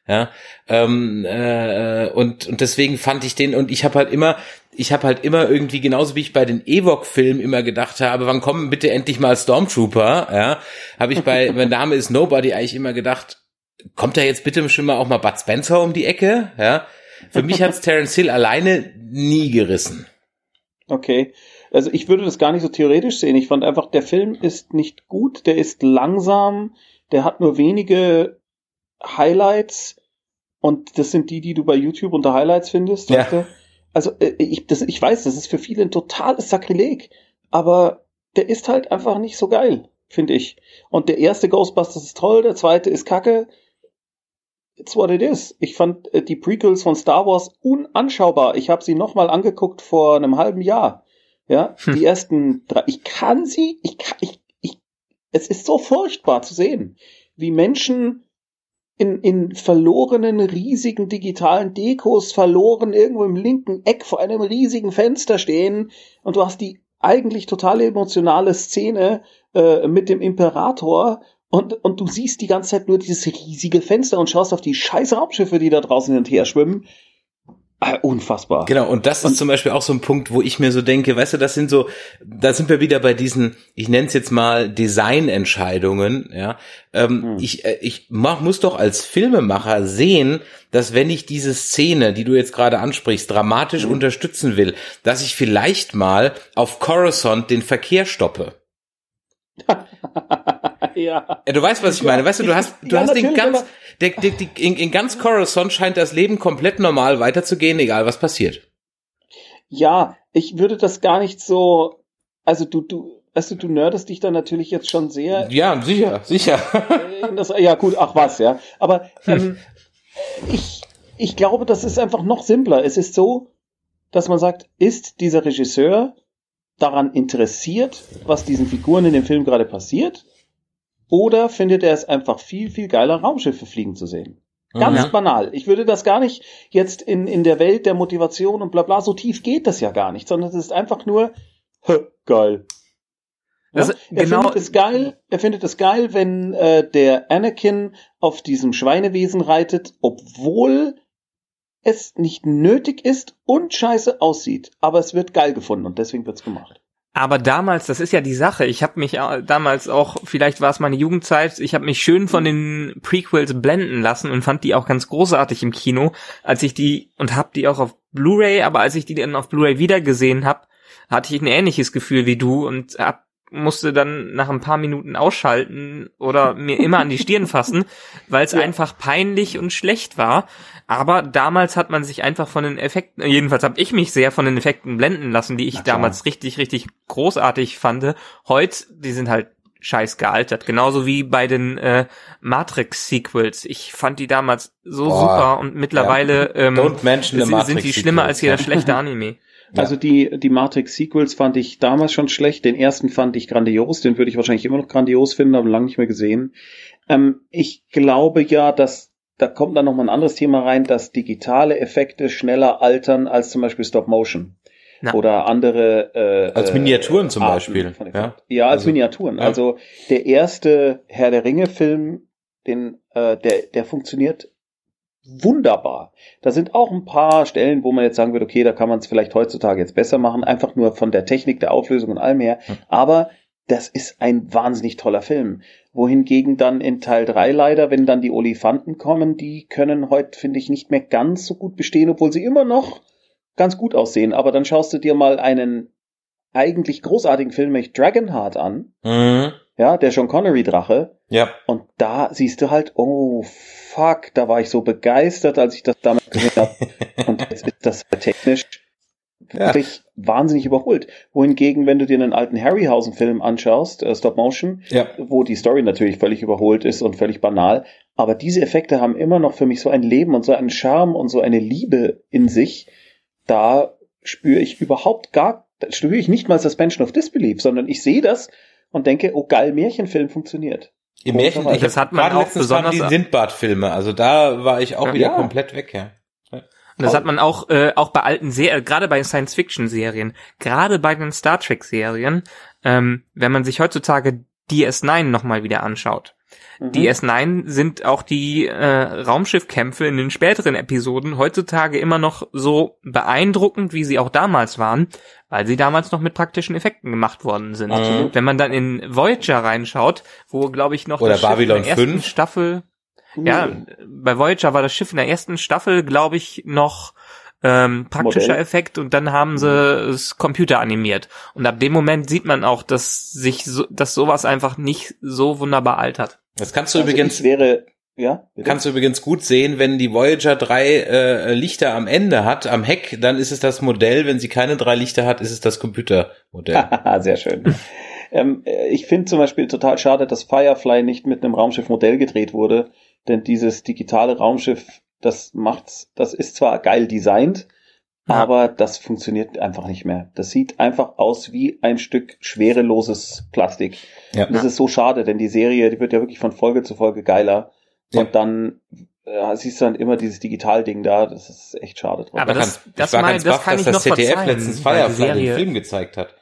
Ja, ähm, äh, und, und deswegen fand ich den, und ich habe halt immer, ich habe halt immer irgendwie, genauso wie ich bei den Ewok-Filmen immer gedacht habe, wann kommen bitte endlich mal Stormtrooper, ja, habe ich bei, *laughs* mein Name ist Nobody eigentlich immer gedacht, kommt da jetzt bitte schon mal auch mal Bud Spencer um die Ecke, ja. Für mich hat's Terence Hill alleine nie gerissen. Okay. Also ich würde das gar nicht so theoretisch sehen. Ich fand einfach, der Film ist nicht gut, der ist langsam, der hat nur wenige Highlights und das sind die, die du bei YouTube unter Highlights findest. Ja. du? Also äh, ich, das, ich weiß, das ist für viele ein totales Sakrileg, aber der ist halt einfach nicht so geil, finde ich. Und der erste Ghostbusters ist toll, der zweite ist kacke. It's what it is. Ich fand äh, die Prequels von Star Wars unanschaubar. Ich habe sie nochmal angeguckt vor einem halben Jahr. Ja, die ersten drei. Ich kann sie, ich kann, ich, ich, es ist so furchtbar zu sehen, wie Menschen in, in verlorenen, riesigen digitalen Dekos verloren irgendwo im linken Eck vor einem riesigen Fenster stehen und du hast die eigentlich total emotionale Szene äh, mit dem Imperator und, und du siehst die ganze Zeit nur dieses riesige Fenster und schaust auf die scheiß Raumschiffe, die da draußen hin und her schwimmen. Äh, unfassbar. Genau, und das ist und, zum Beispiel auch so ein Punkt, wo ich mir so denke, weißt du, das sind so, da sind wir wieder bei diesen, ich nenne es jetzt mal Designentscheidungen, ja. Ähm, hm. Ich, äh, ich mach, muss doch als Filmemacher sehen, dass wenn ich diese Szene, die du jetzt gerade ansprichst, dramatisch hm. unterstützen will, dass ich vielleicht mal auf Coruscant den Verkehr stoppe. *laughs* ja. Du weißt, was ich meine. Weißt du, du hast, du ja, hast den ganz, der, der, der, in, in ganz Coruscant scheint das Leben komplett normal weiterzugehen, egal was passiert. Ja, ich würde das gar nicht so, also du, du, also du nerdest dich da natürlich jetzt schon sehr. Ja, sicher, sicher. Das, ja, gut, ach was, ja. Aber ähm, ich, ich glaube, das ist einfach noch simpler. Es ist so, dass man sagt, ist dieser Regisseur daran interessiert, was diesen Figuren in dem Film gerade passiert? Oder findet er es einfach viel, viel geiler, Raumschiffe fliegen zu sehen? Ganz mhm. banal. Ich würde das gar nicht jetzt in, in der Welt der Motivation und bla bla, so tief geht das ja gar nicht, sondern es ist einfach nur geil. Ja? Also, er genau. findet es geil, er findet es geil, wenn äh, der Anakin auf diesem Schweinewesen reitet, obwohl es nicht nötig ist und scheiße aussieht. Aber es wird geil gefunden und deswegen wird's gemacht. Aber damals, das ist ja die Sache. Ich habe mich damals auch, vielleicht war es meine Jugendzeit, ich habe mich schön von den Prequels blenden lassen und fand die auch ganz großartig im Kino, als ich die und habe die auch auf Blu-ray, aber als ich die dann auf Blu-ray wiedergesehen habe, hatte ich ein ähnliches Gefühl wie du und hab musste dann nach ein paar Minuten ausschalten oder mir immer an die Stirn fassen, *laughs* weil es ja. einfach peinlich und schlecht war. Aber damals hat man sich einfach von den Effekten, jedenfalls habe ich mich sehr von den Effekten blenden lassen, die ich damals richtig, richtig großartig fand. Heute, die sind halt scheiß gealtert. Genauso wie bei den äh, Matrix-Sequels. Ich fand die damals so Boah, super und mittlerweile ja. ähm, sind, sind die schlimmer als jeder *laughs* schlechte Anime. Also die, die Matrix-Sequels fand ich damals schon schlecht. Den ersten fand ich grandios. Den würde ich wahrscheinlich immer noch grandios finden, aber lange nicht mehr gesehen. Ähm, ich glaube ja, dass da kommt dann nochmal ein anderes Thema rein, dass digitale Effekte schneller altern als zum Beispiel Stop Motion. Na. Oder andere äh, als Miniaturen äh, zum Beispiel. Ja, ja als also, Miniaturen. Ja. Also der erste Herr der Ringe Film, den äh, der der funktioniert wunderbar. Da sind auch ein paar Stellen, wo man jetzt sagen wird, okay, da kann man es vielleicht heutzutage jetzt besser machen, einfach nur von der Technik, der Auflösung und allem her. Aber das ist ein wahnsinnig toller Film. Wohingegen dann in Teil 3 leider, wenn dann die Olifanten kommen, die können heute, finde ich, nicht mehr ganz so gut bestehen, obwohl sie immer noch ganz gut aussehen. Aber dann schaust du dir mal einen eigentlich großartigen Film, nämlich Dragonheart an. Mhm. Ja, der Sean Connery Drache. Ja. Und da siehst du halt, oh fuck, da war ich so begeistert, als ich das damals gesehen habe. *laughs* Und jetzt ist das technisch wirklich ja. wahnsinnig überholt. Wohingegen, wenn du dir einen alten Harryhausen-Film anschaust, äh, Stop Motion, ja. wo die Story natürlich völlig überholt ist und völlig banal, aber diese Effekte haben immer noch für mich so ein Leben und so einen Charme und so eine Liebe in sich. Da spüre ich überhaupt gar, da spüre ich nicht mal Suspension of Disbelief, sondern ich sehe das und denke, oh geil, Märchenfilm funktioniert. Im Märchen, ich das hat man auch besonders die Sindbad-Filme, also da war ich auch ja, wieder komplett weg, ja. Und das hat man auch äh, auch bei alten Serien, gerade bei Science-Fiction-Serien, gerade bei den Star Trek-Serien, ähm, wenn man sich heutzutage DS9 nochmal wieder anschaut. Mhm. DS9 sind auch die äh, Raumschiffkämpfe in den späteren Episoden heutzutage immer noch so beeindruckend, wie sie auch damals waren, weil sie damals noch mit praktischen Effekten gemacht worden sind. Mhm. Wenn man dann in Voyager reinschaut, wo glaube ich noch Oder Babylon in der ersten 5. Staffel ja, bei Voyager war das Schiff in der ersten Staffel, glaube ich, noch ähm, praktischer Modell. Effekt und dann haben sie es Computer animiert. Und ab dem Moment sieht man auch, dass sich so, dass sowas einfach nicht so wunderbar altert. Das kannst du also übrigens wäre ja, bitte? kannst du übrigens gut sehen, wenn die Voyager drei äh, Lichter am Ende hat, am Heck, dann ist es das Modell. Wenn sie keine drei Lichter hat, ist es das Computermodell. *laughs* Sehr schön. ähm, äh, ich finde zum Beispiel total schade, dass Firefly nicht mit einem Raumschiffmodell gedreht wurde denn dieses digitale Raumschiff, das macht's, das ist zwar geil designt, ja. aber das funktioniert einfach nicht mehr. Das sieht einfach aus wie ein Stück schwereloses Plastik. Ja. Und das ist so schade, denn die Serie, die wird ja wirklich von Folge zu Folge geiler. Ja. Und dann äh, siehst du dann immer dieses Digital-Ding da, das ist echt schade drauf. Aber das, das, war ganz das baff, kann ich das noch ZDF verzeihen, letztens Firefly den Film gezeigt hat.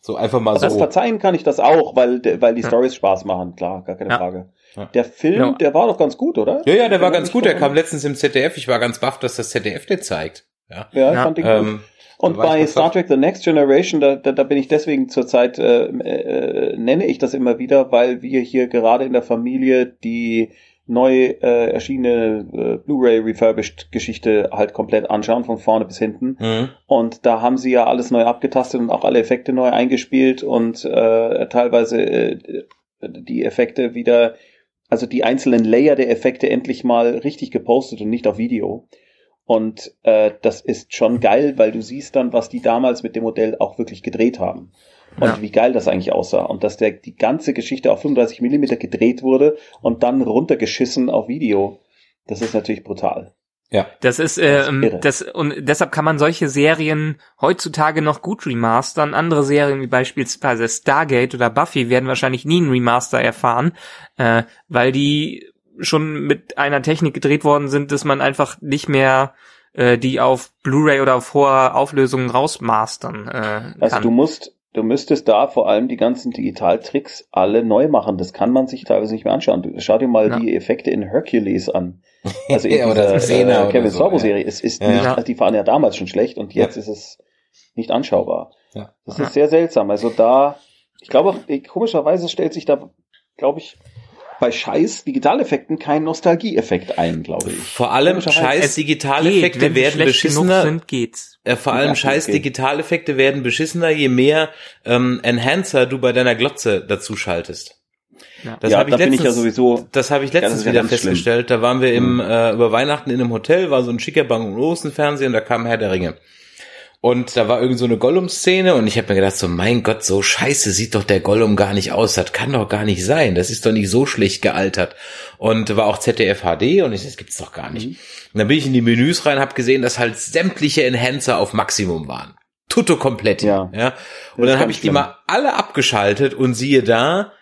So einfach mal Aber so. Das verzeihen kann ich das auch, weil, weil die Stories Spaß machen, klar, gar keine ja. Frage. Ja. Der Film, ja. der war doch ganz gut, oder? Ja, ja, der war ganz gut. Der kam letztens im ZDF. Ich war ganz baff, dass das ZDF den zeigt. Ja, ja, ich fand den ähm, gut. Und bei Star Trek The Next Generation, da, da, da bin ich deswegen zurzeit, äh, äh, nenne ich das immer wieder, weil wir hier gerade in der Familie die neu äh, erschienene äh, Blu-ray refurbished Geschichte halt komplett anschauen, von vorne bis hinten. Mhm. Und da haben sie ja alles neu abgetastet und auch alle Effekte neu eingespielt und äh, teilweise äh, die Effekte wieder, also die einzelnen Layer der Effekte endlich mal richtig gepostet und nicht auf Video. Und äh, das ist schon geil, weil du siehst dann, was die damals mit dem Modell auch wirklich gedreht haben. Und ja. wie geil das eigentlich aussah. Und dass der die ganze Geschichte auf 35 Millimeter gedreht wurde und dann runtergeschissen auf Video. Das ist natürlich brutal. Ja. Das ist, äh, das, das und deshalb kann man solche Serien heutzutage noch gut remastern. Andere Serien wie beispielsweise Stargate oder Buffy werden wahrscheinlich nie einen Remaster erfahren, äh, weil die schon mit einer Technik gedreht worden sind, dass man einfach nicht mehr äh, die auf Blu-ray oder auf hoher Auflösung rausmastern äh, kann. Also du musst, du müsstest da vor allem die ganzen Digitaltricks alle neu machen. Das kann man sich teilweise nicht mehr anschauen. Schau dir mal ja. die Effekte in Hercules an. *laughs* Also in dieser äh, Kevin Sorbo Serie. Ja. Es ist ja. nicht, die waren ja damals schon schlecht und jetzt ist es nicht anschaubar. Ja. Das ist sehr seltsam. Also da, ich glaube, komischerweise stellt sich da, glaube ich, bei scheiß Digitaleffekten kein Nostalgieeffekt ein, glaube ich. Vor allem scheiß Digitaleffekte werden beschissener. Sind, geht's. Äh, vor allem ja, scheiß geht. Digitaleffekte werden beschissener, je mehr ähm, Enhancer du bei deiner Glotze dazu schaltest. Ja. Das ja, habe ich da letztens, ich ja sowieso, das habe ich letztens wieder festgestellt. Schlimm. Da waren wir im, mhm. äh, über Weihnachten in einem Hotel, war so ein schicker Bang Olufsen Fernseher und da kam Herr der Ringe. Und da war irgend so eine Gollum-Szene und ich habe mir gedacht, so mein Gott, so scheiße sieht doch der Gollum gar nicht aus. Das kann doch gar nicht sein. Das ist doch nicht so schlecht gealtert. Und war auch ZDF HD und ich das gibt's doch gar nicht. Mhm. Und dann bin ich in die Menüs rein, habe gesehen, dass halt sämtliche Enhancer auf Maximum waren. Tutto komplett. Ja. ja. Und dann habe ich die mal alle abgeschaltet und siehe da,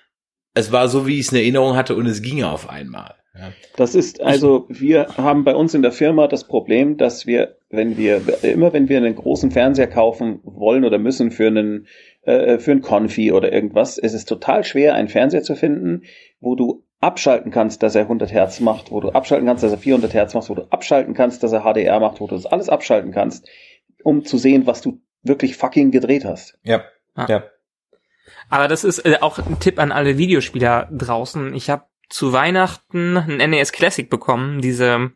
es war so, wie ich es in Erinnerung hatte und es ginge auf einmal. Ja. Das ist also, wir haben bei uns in der Firma das Problem, dass wir, wenn wir, immer wenn wir einen großen Fernseher kaufen wollen oder müssen für einen, äh, für ein Konfi oder irgendwas, es ist total schwer, einen Fernseher zu finden, wo du abschalten kannst, dass er 100 Hertz macht, wo du abschalten kannst, dass er 400 Hertz macht, wo du abschalten kannst, dass er HDR macht, wo du das alles abschalten kannst, um zu sehen, was du wirklich fucking gedreht hast. Ja, ah. ja. Aber das ist äh, auch ein Tipp an alle Videospieler draußen. Ich habe zu Weihnachten ein NES Classic bekommen, diese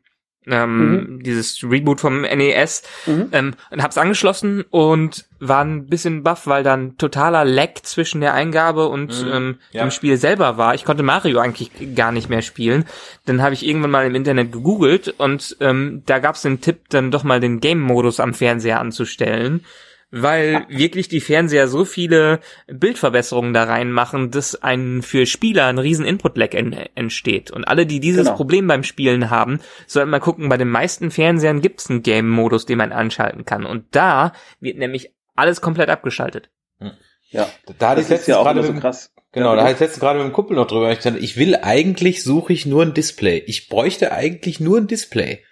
ähm, mhm. dieses Reboot vom NES mhm. ähm, und hab's angeschlossen und war ein bisschen baff, weil dann totaler Lag zwischen der Eingabe und mhm. ähm, ja. dem Spiel selber war. Ich konnte Mario eigentlich gar nicht mehr spielen. Dann habe ich irgendwann mal im Internet gegoogelt und ähm, da gab's den Tipp, dann doch mal den Game-Modus am Fernseher anzustellen weil wirklich die Fernseher so viele Bildverbesserungen da reinmachen, dass ein für Spieler ein riesen Input-Lag entsteht. Und alle, die dieses genau. Problem beim Spielen haben, sollten mal gucken, bei den meisten Fernsehern gibt es einen Game-Modus, den man anschalten kann. Und da wird nämlich alles komplett abgeschaltet. Hm. Ja, da hatte ich letztens ja gerade so krass. Genau, da hatte ich letztens gerade mit dem Kumpel noch drüber. Ich, dachte, ich will eigentlich, suche ich nur ein Display. Ich bräuchte eigentlich nur ein Display.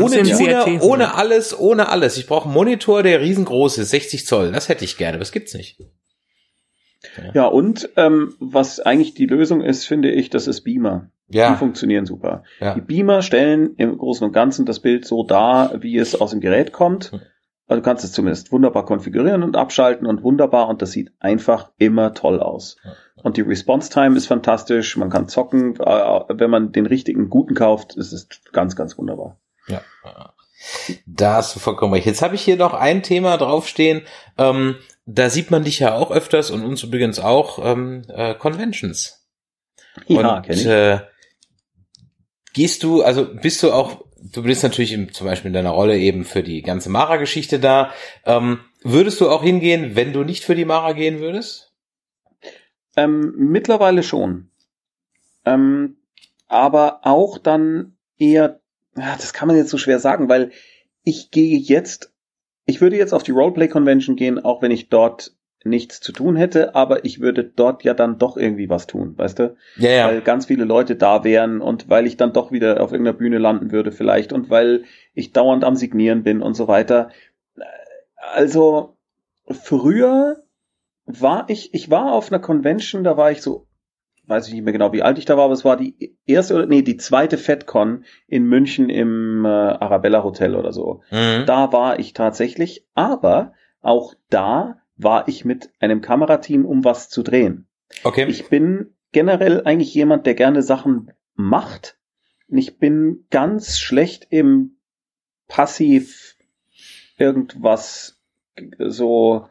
Ohne Tuner, ohne alles, ohne alles. Ich brauche einen Monitor, der riesengroß ist, 60 Zoll. Das hätte ich gerne, aber das gibt's nicht. Ja, ja und ähm, was eigentlich die Lösung ist, finde ich, das ist Beamer. Ja. Die funktionieren super. Ja. Die Beamer stellen im Großen und Ganzen das Bild so dar, wie es aus dem Gerät kommt. Hm. Also du kannst es zumindest wunderbar konfigurieren und abschalten und wunderbar und das sieht einfach immer toll aus. Und die Response Time ist fantastisch, man kann zocken, äh, wenn man den richtigen guten kauft, ist es ganz, ganz wunderbar. Ja. Da hast du vollkommen recht. Jetzt habe ich hier noch ein Thema draufstehen. Ähm, da sieht man dich ja auch öfters und uns übrigens auch ähm, äh, Conventions. Ja, und, ich. Äh, gehst du, also bist du auch, du bist natürlich im, zum Beispiel in deiner Rolle eben für die ganze Mara-Geschichte da. Ähm, würdest du auch hingehen, wenn du nicht für die Mara gehen würdest? Ähm, mittlerweile schon. Ähm, aber auch dann eher ja, das kann man jetzt so schwer sagen, weil ich gehe jetzt, ich würde jetzt auf die Roleplay Convention gehen, auch wenn ich dort nichts zu tun hätte, aber ich würde dort ja dann doch irgendwie was tun, weißt du? Ja, ja. Weil ganz viele Leute da wären und weil ich dann doch wieder auf irgendeiner Bühne landen würde vielleicht und weil ich dauernd am Signieren bin und so weiter. Also früher war ich, ich war auf einer Convention, da war ich so, weiß ich nicht mehr genau, wie alt ich da war, aber es war die erste oder nee, die zweite FedCon in München im äh, Arabella Hotel oder so. Mhm. Da war ich tatsächlich, aber auch da war ich mit einem Kamerateam, um was zu drehen. Okay. Ich bin generell eigentlich jemand, der gerne Sachen macht. Ich bin ganz schlecht im passiv irgendwas so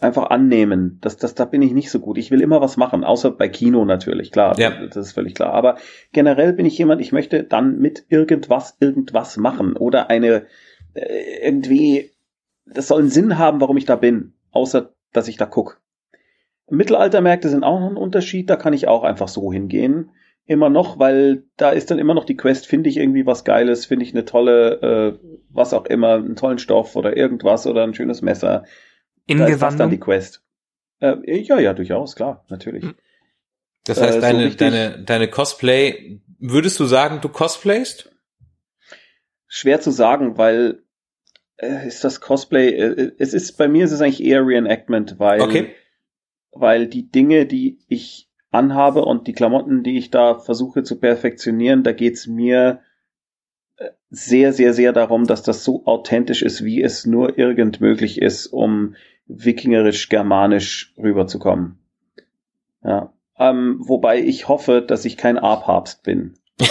einfach annehmen. Das, das, da bin ich nicht so gut. Ich will immer was machen, außer bei Kino natürlich, klar. Ja. Das ist völlig klar. Aber generell bin ich jemand, ich möchte dann mit irgendwas, irgendwas machen oder eine, äh, irgendwie, das soll einen Sinn haben, warum ich da bin, außer, dass ich da guck. Mittelaltermärkte sind auch noch ein Unterschied, da kann ich auch einfach so hingehen. Immer noch, weil da ist dann immer noch die Quest, finde ich irgendwie was Geiles, finde ich eine tolle, äh, was auch immer, einen tollen Stoff oder irgendwas oder ein schönes Messer. Da ist das dann die Ingewandung. Quest. Äh, ja, ja, durchaus, klar, natürlich. Hm. Das heißt, äh, so deine, richtig- deine, deine Cosplay, würdest du sagen, du cosplayst? Schwer zu sagen, weil äh, ist das Cosplay, äh, es ist, bei mir ist es eigentlich eher Reenactment, weil, Okay. weil die Dinge, die ich anhabe und die Klamotten, die ich da versuche zu perfektionieren, da geht's mir äh, sehr, sehr, sehr darum, dass das so authentisch ist, wie es nur irgend möglich ist, um wikingerisch-germanisch rüberzukommen. Ja. Ähm, wobei ich hoffe, dass ich kein A-Papst bin. *laughs*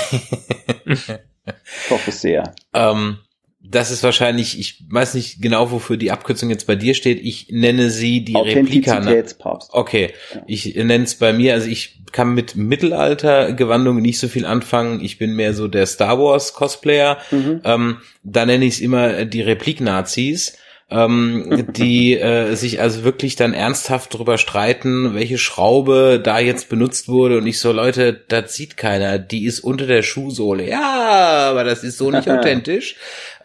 Ich hoffe sehr. Ähm, das ist wahrscheinlich, ich weiß nicht genau, wofür die Abkürzung jetzt bei dir steht. Ich nenne sie die Replika. Authentizitätspapst. Okay, Ja. ich nenne es bei mir, also ich kann mit Mittelalter-Gewandungen nicht so viel anfangen. Ich bin mehr so der Star Wars Cosplayer. Mhm. Ähm, da nenne ich es immer die Replik-Nazis, ähm, die äh, sich also wirklich dann ernsthaft drüber streiten, welche Schraube da jetzt benutzt wurde. Und ich so, Leute, das sieht keiner, die ist unter der Schuhsohle. Ja, aber das ist so nicht *laughs* authentisch.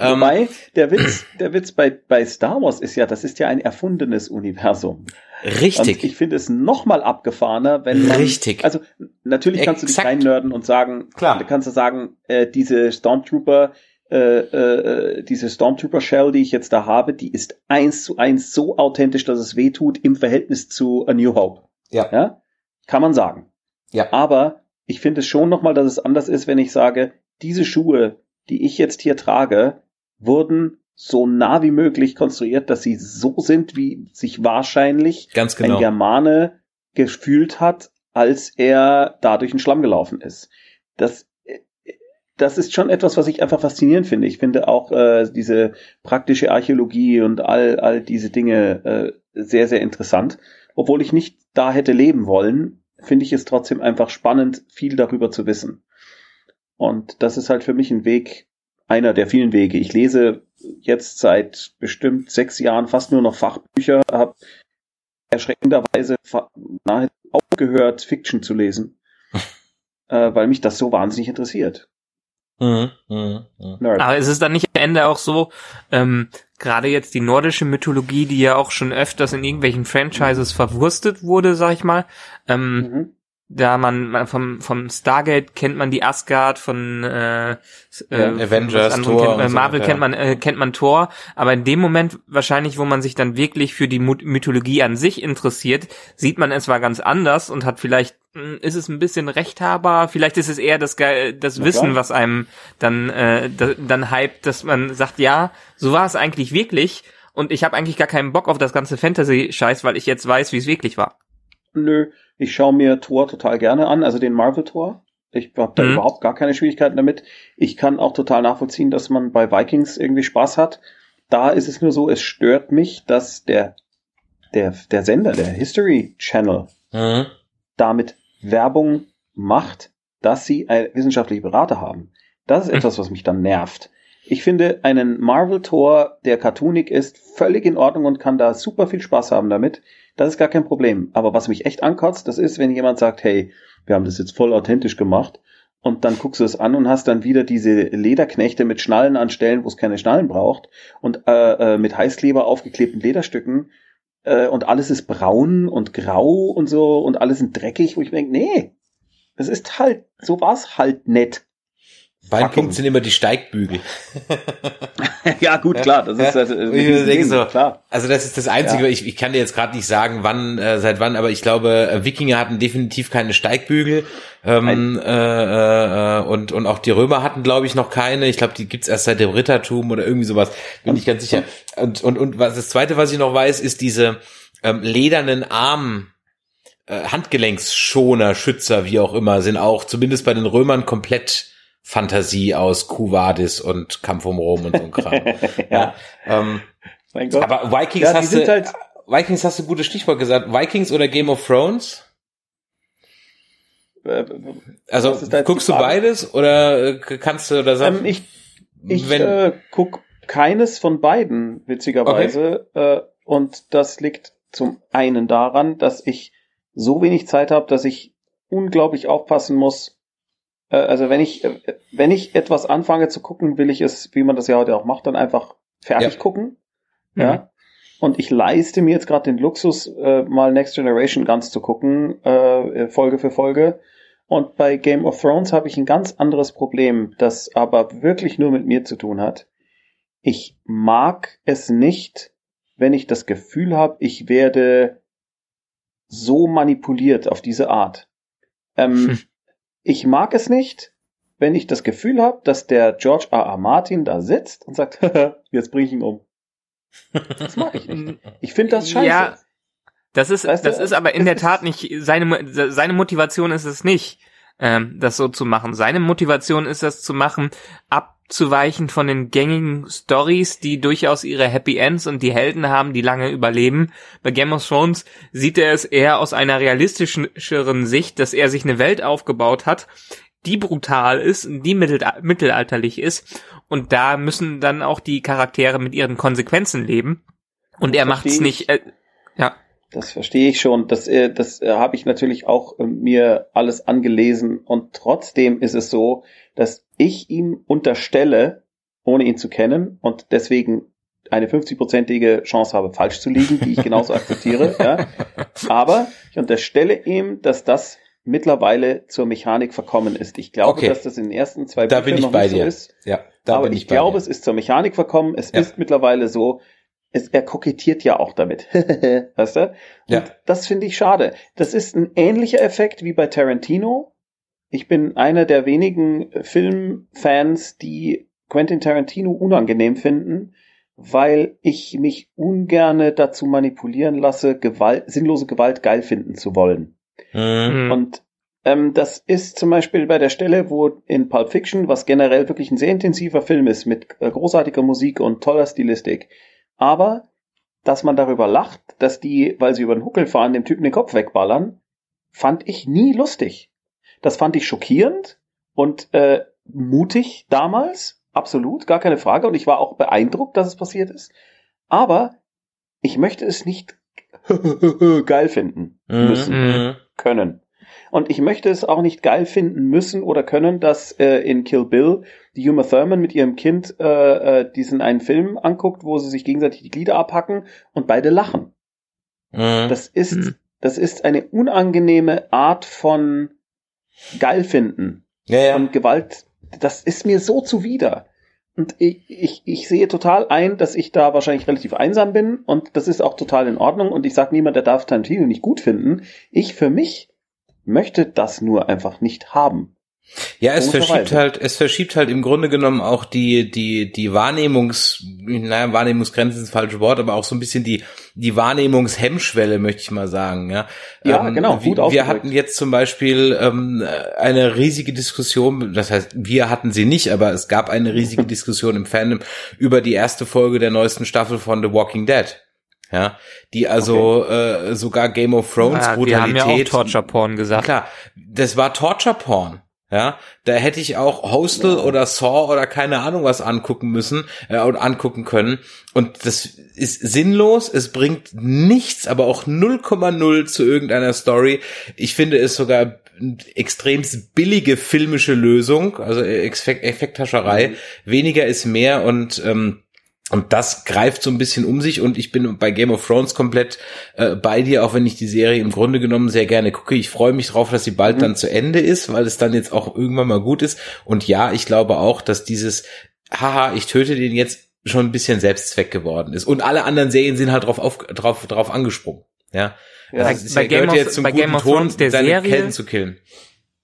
Ähm, Wobei, der Witz, der Witz bei, bei Star Wars ist ja, das ist ja ein erfundenes Universum. Und richtig. ich finde es noch mal abgefahrener, wenn man, Richtig. Also natürlich kannst du dich Exakt. reinnörden und sagen, Klar. du kannst du sagen, äh, diese Stormtrooper, äh, äh, diese Stormtrooper Shell, die ich jetzt da habe, die ist eins zu eins so authentisch, dass es weh tut im Verhältnis zu A New Hope. Ja. ja? Kann man sagen. Ja. Aber ich finde es schon nochmal, dass es anders ist, wenn ich sage, diese Schuhe, die ich jetzt hier trage, wurden so nah wie möglich konstruiert, dass sie so sind, wie sich wahrscheinlich Ganz ein genau. Germane gefühlt hat, als er da durch den Schlamm gelaufen ist. Das, das ist schon etwas, was ich einfach faszinierend finde. Ich finde auch äh, diese praktische Archäologie und all, all diese Dinge äh, sehr, sehr interessant. Obwohl ich nicht da hätte leben wollen, finde ich es trotzdem einfach spannend, viel darüber zu wissen. Und das ist halt für mich ein Weg, einer der vielen Wege. Ich lese jetzt seit bestimmt sechs Jahren fast nur noch Fachbücher, habe erschreckenderweise fa- nahe aufgehört, Fiction zu lesen, *laughs* äh, weil mich das so wahnsinnig interessiert. Mhm, mhm, mhm. Nerd. Aber ist es dann nicht am Ende auch so, ähm, gerade jetzt die nordische Mythologie, die ja auch schon öfters in irgendwelchen Franchises verwurstet wurde, sag ich mal, ähm, Mhm. Da man, man vom, vom Stargate kennt man die Asgard, von äh, äh, von Avengers, was anderem Thor kennt, äh, und so Marvel weiter. kennt man äh, kennt man Thor, aber in dem Moment wahrscheinlich, wo man sich dann wirklich für die Mythologie an sich interessiert, sieht man es zwar ganz anders und hat vielleicht mh, ist es ein bisschen rechthaber, vielleicht ist es eher das das Na Wissen, klar. was einem dann äh, da, dann hypt, dass man sagt, ja, so war es eigentlich wirklich und ich habe eigentlich gar keinen Bock auf das ganze Fantasy-Scheiß, weil ich jetzt weiß, wie es wirklich war. Nö, ich schaue mir Thor total gerne an, also den Marvel-Tor. Ich habe da Mhm. überhaupt gar keine Schwierigkeiten damit. Ich kann auch total nachvollziehen, dass man bei Vikings irgendwie Spaß hat. Da ist es nur so, es stört mich, dass der, der, der Sender, der History Channel, Mhm. damit Werbung macht, dass sie einen wissenschaftlichen Berater haben. Das ist Hm. etwas, was mich dann nervt. Ich finde einen Marvel-Tor, der cartoonig ist, völlig in Ordnung und kann da super viel Spaß haben damit. Das ist gar kein Problem. Aber was mich echt ankotzt, das ist, wenn jemand sagt, hey, wir haben das jetzt voll authentisch gemacht. Und dann guckst du es an und hast dann wieder diese Lederknechte mit Schnallen an Stellen, wo es keine Schnallen braucht und äh, äh, mit Heißkleber aufgeklebten Lederstücken. äh, und alles ist braun und grau und so und alles sind dreckig, wo ich denke, nee, das ist halt, so war's halt nett. Beinpunkt sind immer die Steigbügel. *laughs* ja, gut, klar. Das ist, äh, ich denke so, klar. Also das ist das Einzige, ja. ich, ich kann dir jetzt gerade nicht sagen, wann, äh, seit wann, aber ich glaube, äh, Wikinger hatten definitiv keine Steigbügel. Ähm, äh, äh, und, und auch die Römer hatten, glaube ich, noch keine. Ich glaube, die gibt's erst seit dem Rittertum oder irgendwie sowas. Bin ich ganz sicher. Und, und, und was das Zweite, was ich noch weiß, ist diese ähm, ledernen Arm. Äh, Handgelenksschoner, Schützer, wie auch immer, sind auch zumindest bei den Römern komplett Fantasie aus Kuvadis und Kampf um Rom und so ein Kram. *laughs* ja. ähm, mein Gott. Aber Vikings ja, hast du, halt Vikings hast du gutes Stichwort gesagt. Vikings oder Game of Thrones? Äh, also guckst du beides oder äh, kannst du oder sagen? Ähm, ich ich wenn, äh, guck keines von beiden witzigerweise okay. äh, und das liegt zum einen daran, dass ich so wenig Zeit habe, dass ich unglaublich aufpassen muss, äh, also wenn ich, äh, wenn ich etwas anfange zu gucken, will ich es, wie man das ja heute auch macht, dann einfach fertig ja. gucken. Mhm. Ja. Und ich leiste mir jetzt gerade den Luxus, äh, mal Next Generation ganz zu gucken, äh, Folge für Folge. Und bei Game of Thrones habe ich ein ganz anderes Problem, das aber wirklich nur mit mir zu tun hat. Ich mag es nicht, wenn ich das Gefühl habe, ich werde so manipuliert auf diese Art. Ähm, hm. *laughs* Ich mag es nicht, wenn ich das Gefühl habe, dass der George R. R. Martin da sitzt und sagt, *laughs* jetzt bringe ich ihn um. Das mag ich nicht. Ich finde das scheiße. Ja, das ist, weißt das du, ist aber in der Tat nicht, seine, seine Motivation ist es nicht, ähm, das so zu machen. Seine Motivation ist das zu machen, abzuweichen von den gängigen Stories, die durchaus ihre Happy Ends und die Helden haben, die lange überleben. Bei Game of Thrones sieht er es eher aus einer realistischeren Sicht, dass er sich eine Welt aufgebaut hat, die brutal ist, die mittelalterlich ist und da müssen dann auch die Charaktere mit ihren Konsequenzen leben. Und er macht es nicht, äh, ja. Das verstehe ich schon. Das, äh, das äh, habe ich natürlich auch äh, mir alles angelesen. Und trotzdem ist es so, dass ich ihm unterstelle, ohne ihn zu kennen und deswegen eine 50-prozentige Chance habe, falsch zu liegen, die ich genauso *laughs* akzeptiere. Ja. Aber ich unterstelle ihm, dass das mittlerweile zur Mechanik verkommen ist. Ich glaube, okay. dass das in den ersten zwei da Büchern noch nicht dir. so ist. Ja, da aber bin ich, ich glaube, dir. es ist zur Mechanik verkommen. Es ja. ist mittlerweile so, es, er kokettiert ja auch damit. *laughs* weißt du? Und ja. das finde ich schade. Das ist ein ähnlicher Effekt wie bei Tarantino. Ich bin einer der wenigen Filmfans, die Quentin Tarantino unangenehm finden, weil ich mich ungerne dazu manipulieren lasse, Gewalt, sinnlose Gewalt geil finden zu wollen. Mhm. Und ähm, das ist zum Beispiel bei der Stelle, wo in Pulp Fiction, was generell wirklich ein sehr intensiver Film ist, mit äh, großartiger Musik und toller Stilistik, aber dass man darüber lacht, dass die, weil sie über den Huckel fahren, dem Typen den Kopf wegballern, fand ich nie lustig. Das fand ich schockierend und äh, mutig damals, absolut, gar keine Frage. Und ich war auch beeindruckt, dass es passiert ist. Aber ich möchte es nicht *laughs* geil finden mhm, müssen, mhm. können. Und ich möchte es auch nicht geil finden müssen oder können, dass äh, in Kill Bill die Uma Thurman mit ihrem Kind äh, äh, diesen einen Film anguckt, wo sie sich gegenseitig die Glieder abhacken und beide lachen. Mhm. Das ist, mhm. das ist eine unangenehme Art von geil finden. Ja, ja. Und Gewalt, das ist mir so zuwider. Und ich, ich, ich sehe total ein, dass ich da wahrscheinlich relativ einsam bin und das ist auch total in Ordnung und ich sage niemand, der darf Tarantino nicht gut finden. Ich für mich möchte das nur einfach nicht haben. Ja, es verschiebt halt, es verschiebt halt im Grunde genommen auch die, die, die Wahrnehmungs, naja, Wahrnehmungsgrenzen ist das falsche Wort, aber auch so ein bisschen die, die Wahrnehmungshemmschwelle, möchte ich mal sagen, ja. Ja, ähm, genau, gut Wir, wir hatten jetzt zum Beispiel ähm, eine riesige Diskussion, das heißt, wir hatten sie nicht, aber es gab eine riesige *laughs* Diskussion im Fandom über die erste Folge der neuesten Staffel von The Walking Dead ja, die also okay. äh, sogar Game of Thrones ja, Brutalität. Wir haben ja auch Torture Porn gesagt. Klar, das war Torture Porn. Ja, da hätte ich auch Hostel oder Saw oder keine Ahnung was angucken müssen äh, und angucken können. Und das ist sinnlos. Es bringt nichts, aber auch 0,0 zu irgendeiner Story. Ich finde es sogar extrem billige filmische Lösung, also Effekthascherei. Mhm. Weniger ist mehr und ähm, Und das greift so ein bisschen um sich und ich bin bei Game of Thrones komplett äh, bei dir, auch wenn ich die Serie im Grunde genommen sehr gerne gucke. Ich freue mich drauf, dass sie bald mhm. dann zu Ende ist, weil es dann jetzt auch irgendwann mal gut ist. Und ja, ich glaube auch, dass dieses, haha, ich töte den jetzt schon ein bisschen Selbstzweck geworden ist. Und alle anderen Serien sind halt drauf, auf, drauf, drauf angesprungen. Ja. ja. Das bei, bei Game, of, bei Game of Thrones der Serie, zu killen.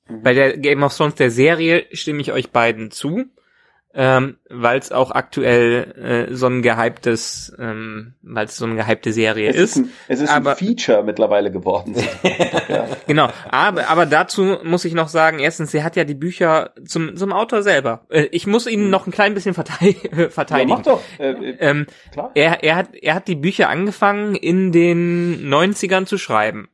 Bei der Game of Thrones der Serie stimme ich euch beiden zu ähm, weil es auch aktuell äh, so ein gehyptes, ähm, weil es so eine gehypte Serie es ist. ein, es ist aber, ein Feature mittlerweile geworden. *laughs* ja. Genau, aber, aber dazu muss ich noch sagen, erstens, sie hat ja die Bücher zum, zum Autor selber. Äh, ich muss ihn hm. noch ein klein bisschen *laughs* verteidigen. Ja, mach doch. Äh, äh, ähm, klar. Er, er, hat, er hat die Bücher angefangen in den 90ern zu schreiben.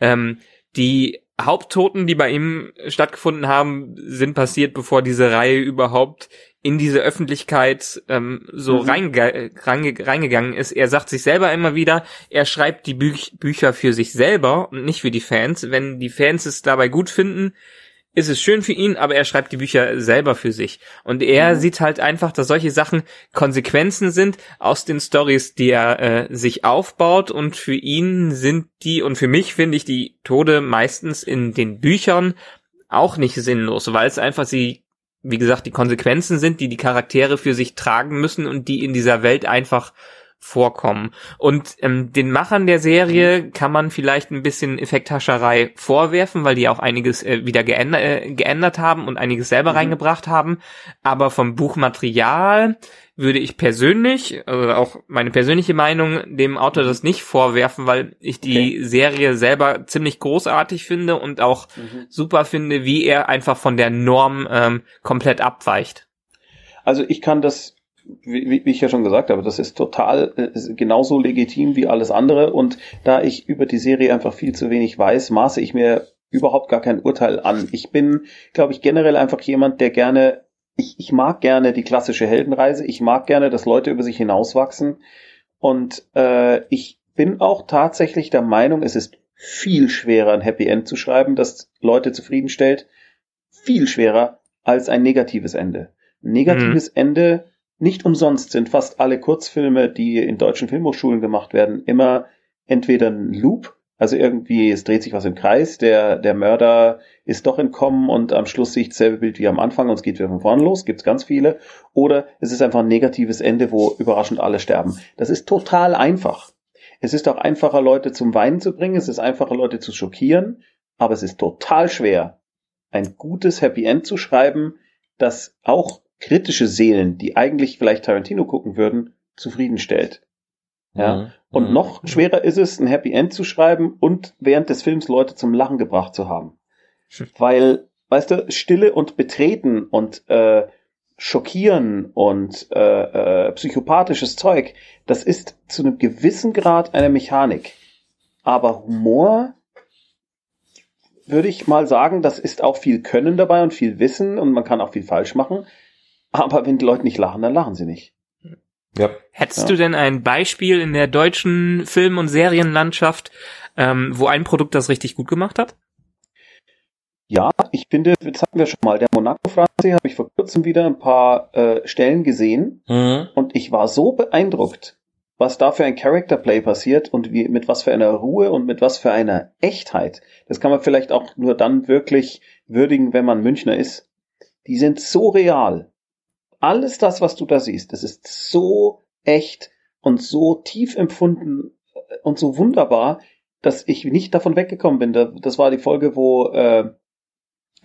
Ähm, die Haupttoten, die bei ihm stattgefunden haben, sind passiert, bevor diese Reihe überhaupt in diese Öffentlichkeit ähm, so mhm. reinge reinge reingegangen ist. Er sagt sich selber immer wieder, er schreibt die Büch Bücher für sich selber und nicht für die Fans. Wenn die Fans es dabei gut finden, ist es schön für ihn, aber er schreibt die Bücher selber für sich. Und er mhm. sieht halt einfach, dass solche Sachen Konsequenzen sind aus den Stories, die er äh, sich aufbaut. Und für ihn sind die, und für mich finde ich die Tode meistens in den Büchern auch nicht sinnlos, weil es einfach sie, wie gesagt, die Konsequenzen sind, die die Charaktere für sich tragen müssen und die in dieser Welt einfach vorkommen. Und ähm, den Machern der Serie kann man vielleicht ein bisschen Effekthascherei vorwerfen, weil die auch einiges äh, wieder geändert, äh, geändert haben und einiges selber mhm. reingebracht haben. Aber vom Buchmaterial würde ich persönlich, also auch meine persönliche Meinung, dem Autor das nicht vorwerfen, weil ich die okay. Serie selber ziemlich großartig finde und auch mhm. super finde, wie er einfach von der Norm ähm, komplett abweicht. Also ich kann das wie, wie ich ja schon gesagt habe, das ist total äh, genauso legitim wie alles andere. Und da ich über die Serie einfach viel zu wenig weiß, maße ich mir überhaupt gar kein Urteil an. Ich bin, glaube ich, generell einfach jemand, der gerne, ich, ich mag gerne die klassische Heldenreise. Ich mag gerne, dass Leute über sich hinauswachsen. Und äh, ich bin auch tatsächlich der Meinung, es ist viel schwerer, ein Happy End zu schreiben, das Leute zufriedenstellt. Viel schwerer als ein negatives Ende. Ein negatives mhm. Ende nicht umsonst sind fast alle Kurzfilme, die in deutschen Filmhochschulen gemacht werden, immer entweder ein Loop, also irgendwie es dreht sich was im Kreis, der, der Mörder ist doch entkommen und am Schluss sehe ich dasselbe Bild wie am Anfang und es geht wieder von vorne los, gibt's ganz viele. Oder es ist einfach ein negatives Ende, wo überraschend alle sterben. Das ist total einfach. Es ist auch einfacher, Leute zum Weinen zu bringen, es ist einfacher, Leute zu schockieren, aber es ist total schwer, ein gutes Happy End zu schreiben, das auch kritische Seelen, die eigentlich vielleicht Tarantino gucken würden, zufriedenstellt. Ja. Mhm. Und mhm. noch schwerer ist es, ein Happy End zu schreiben und während des Films Leute zum Lachen gebracht zu haben. Weil, weißt du, Stille und Betreten und äh, Schockieren und äh, äh, psychopathisches Zeug, das ist zu einem gewissen Grad eine Mechanik. Aber Humor würde ich mal sagen, das ist auch viel Können dabei und viel Wissen und man kann auch viel falsch machen. Aber wenn die Leute nicht lachen, dann lachen sie nicht. Ja. Hättest ja. du denn ein Beispiel in der deutschen Film- und Serienlandschaft, ähm, wo ein Produkt das richtig gut gemacht hat? Ja, ich finde, das hatten wir schon mal. Der Monaco-Franzi habe ich vor kurzem wieder ein paar äh, Stellen gesehen mhm. und ich war so beeindruckt, was da für ein Character Play passiert und wie, mit was für einer Ruhe und mit was für einer Echtheit. Das kann man vielleicht auch nur dann wirklich würdigen, wenn man Münchner ist. Die sind so real alles das, was du da siehst, das ist so echt und so tief empfunden und so wunderbar, dass ich nicht davon weggekommen bin. Das war die Folge, wo äh,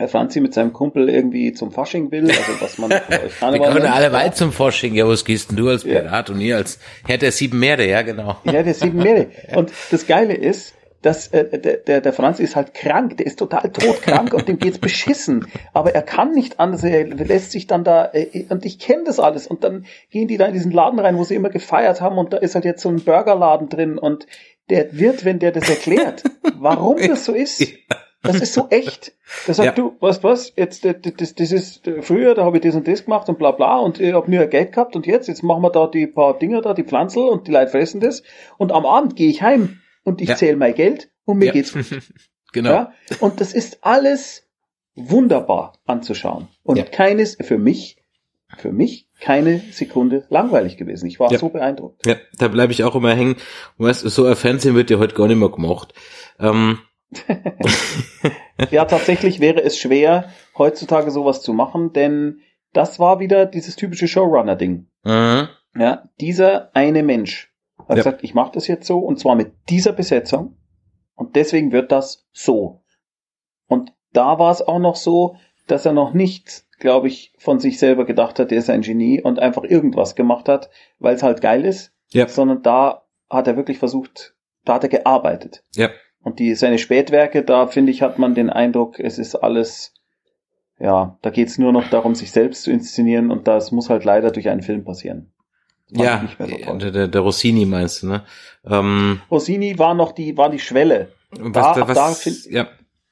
Franzi mit seinem Kumpel irgendwie zum Fasching will, also was man bei *laughs* euch Wir können alle weit zum Fasching, ja, was gehst denn du als Pirat ja. und ihr als Herr der sieben Meere, ja, genau. Herr der sieben Meere. *laughs* Und das Geile ist, dass äh, der, der, der Franz ist halt krank, der ist total todkrank und dem geht's beschissen. Aber er kann nicht anders, er lässt sich dann da, äh, und ich kenne das alles. Und dann gehen die da in diesen Laden rein, wo sie immer gefeiert haben, und da ist halt jetzt so ein Burgerladen drin und der wird, wenn der das erklärt, *laughs* warum das so ist. Das ist so echt. Der sagt, ja. du, weißt was, jetzt, das, das, das ist, früher, da habe ich das und das gemacht und bla bla und ich habe nur Geld gehabt und jetzt, jetzt machen wir da die paar Dinger da, die Pflanzel und die Leute fressen das und am Abend gehe ich heim und ich ja. zähle mein Geld und mir ja. geht's gut. *laughs* genau. Ja? Und das ist alles wunderbar anzuschauen. Und ja. keines, für mich, für mich keine Sekunde langweilig gewesen. Ich war Ja. so beeindruckt. Ja, da bleibe ich auch immer hängen. Weißt, so ein Fernsehen wird ja heute gar nicht mehr gemacht. Ähm, *laughs* Ja, tatsächlich wäre es schwer, heutzutage sowas zu machen, denn das war wieder dieses typische Showrunner-Ding. mhm. Ja, dieser eine Mensch hat Ja. gesagt, ich mache das jetzt so und zwar mit dieser Besetzung und deswegen wird das so. Und da war es auch noch so, dass er noch nicht, glaube ich, von sich selber gedacht hat, er ist ein Genie und einfach irgendwas gemacht hat, weil es halt geil ist, Ja. sondern da hat er wirklich versucht, da hat er gearbeitet. Ja. Und die, seine Spätwerke, da finde ich, hat man den Eindruck, es ist alles, ja, da geht's nur noch darum, sich selbst zu inszenieren und das muss halt leider durch einen Film passieren. Ja, so der, der, Rossini meinst du, ne? Ähm, Rossini war noch die, war die Schwelle. was, Da- was, da find- ja.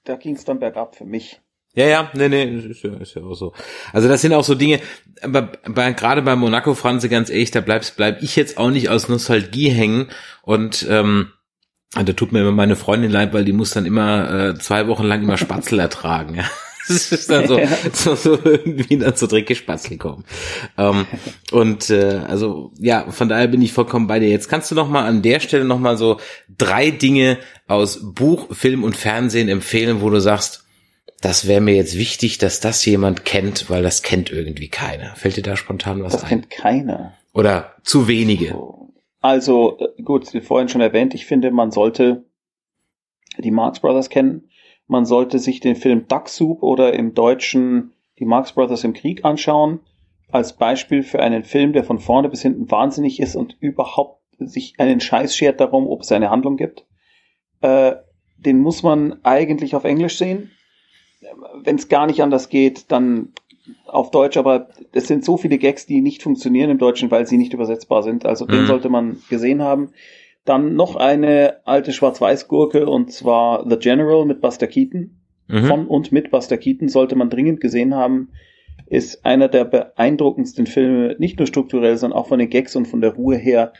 Da ging's dann bergab für mich. Ja, ja, nee, nee, ist ja, ist ja auch so. Also das sind auch so Dinge, aber bei, gerade bei Monaco, Franze, ganz ehrlich, da bleibst, bleib ich jetzt auch nicht aus Nostalgie hängen und ähm, da tut mir immer meine Freundin leid, weil die muss dann immer äh, zwei Wochen lang immer Spatzel *laughs* ertragen. Ja. Das ist dann so, so, so irgendwie dann zu dreckig Spatzel kommen. Ähm, und äh, also ja, von daher bin ich vollkommen bei dir. Jetzt kannst du noch mal an der Stelle noch mal so drei Dinge aus Buch, Film und Fernsehen empfehlen, wo du sagst, das wäre mir jetzt wichtig, dass das jemand kennt, weil das kennt irgendwie keiner. Fällt dir da spontan was Das ein? kennt keiner. Oder zu wenige? Also, äh, gut, wie vorhin schon erwähnt, ich finde, man sollte die Marx Brothers kennen. Man sollte sich den Film Duck Soup oder im Deutschen die Marx Brothers im Krieg anschauen. Als Beispiel für einen Film, der von vorne bis hinten wahnsinnig ist und überhaupt sich einen Scheiß schert darum, ob es eine Handlung gibt. Äh, den muss man eigentlich auf Englisch sehen. Wenn es gar nicht anders geht, dann auf Deutsch, aber es sind so viele Gags, die nicht funktionieren im Deutschen, weil sie nicht übersetzbar sind. Also den Mhm. sollte man gesehen haben. Dann noch eine alte Schwarz-Weiß-Gurke und zwar The General mit Buster Keaton. Mhm. Von und mit Buster Keaton sollte man dringend gesehen haben. Ist einer der beeindruckendsten Filme, nicht nur strukturell, sondern auch von den Gags und von der Ruhe her.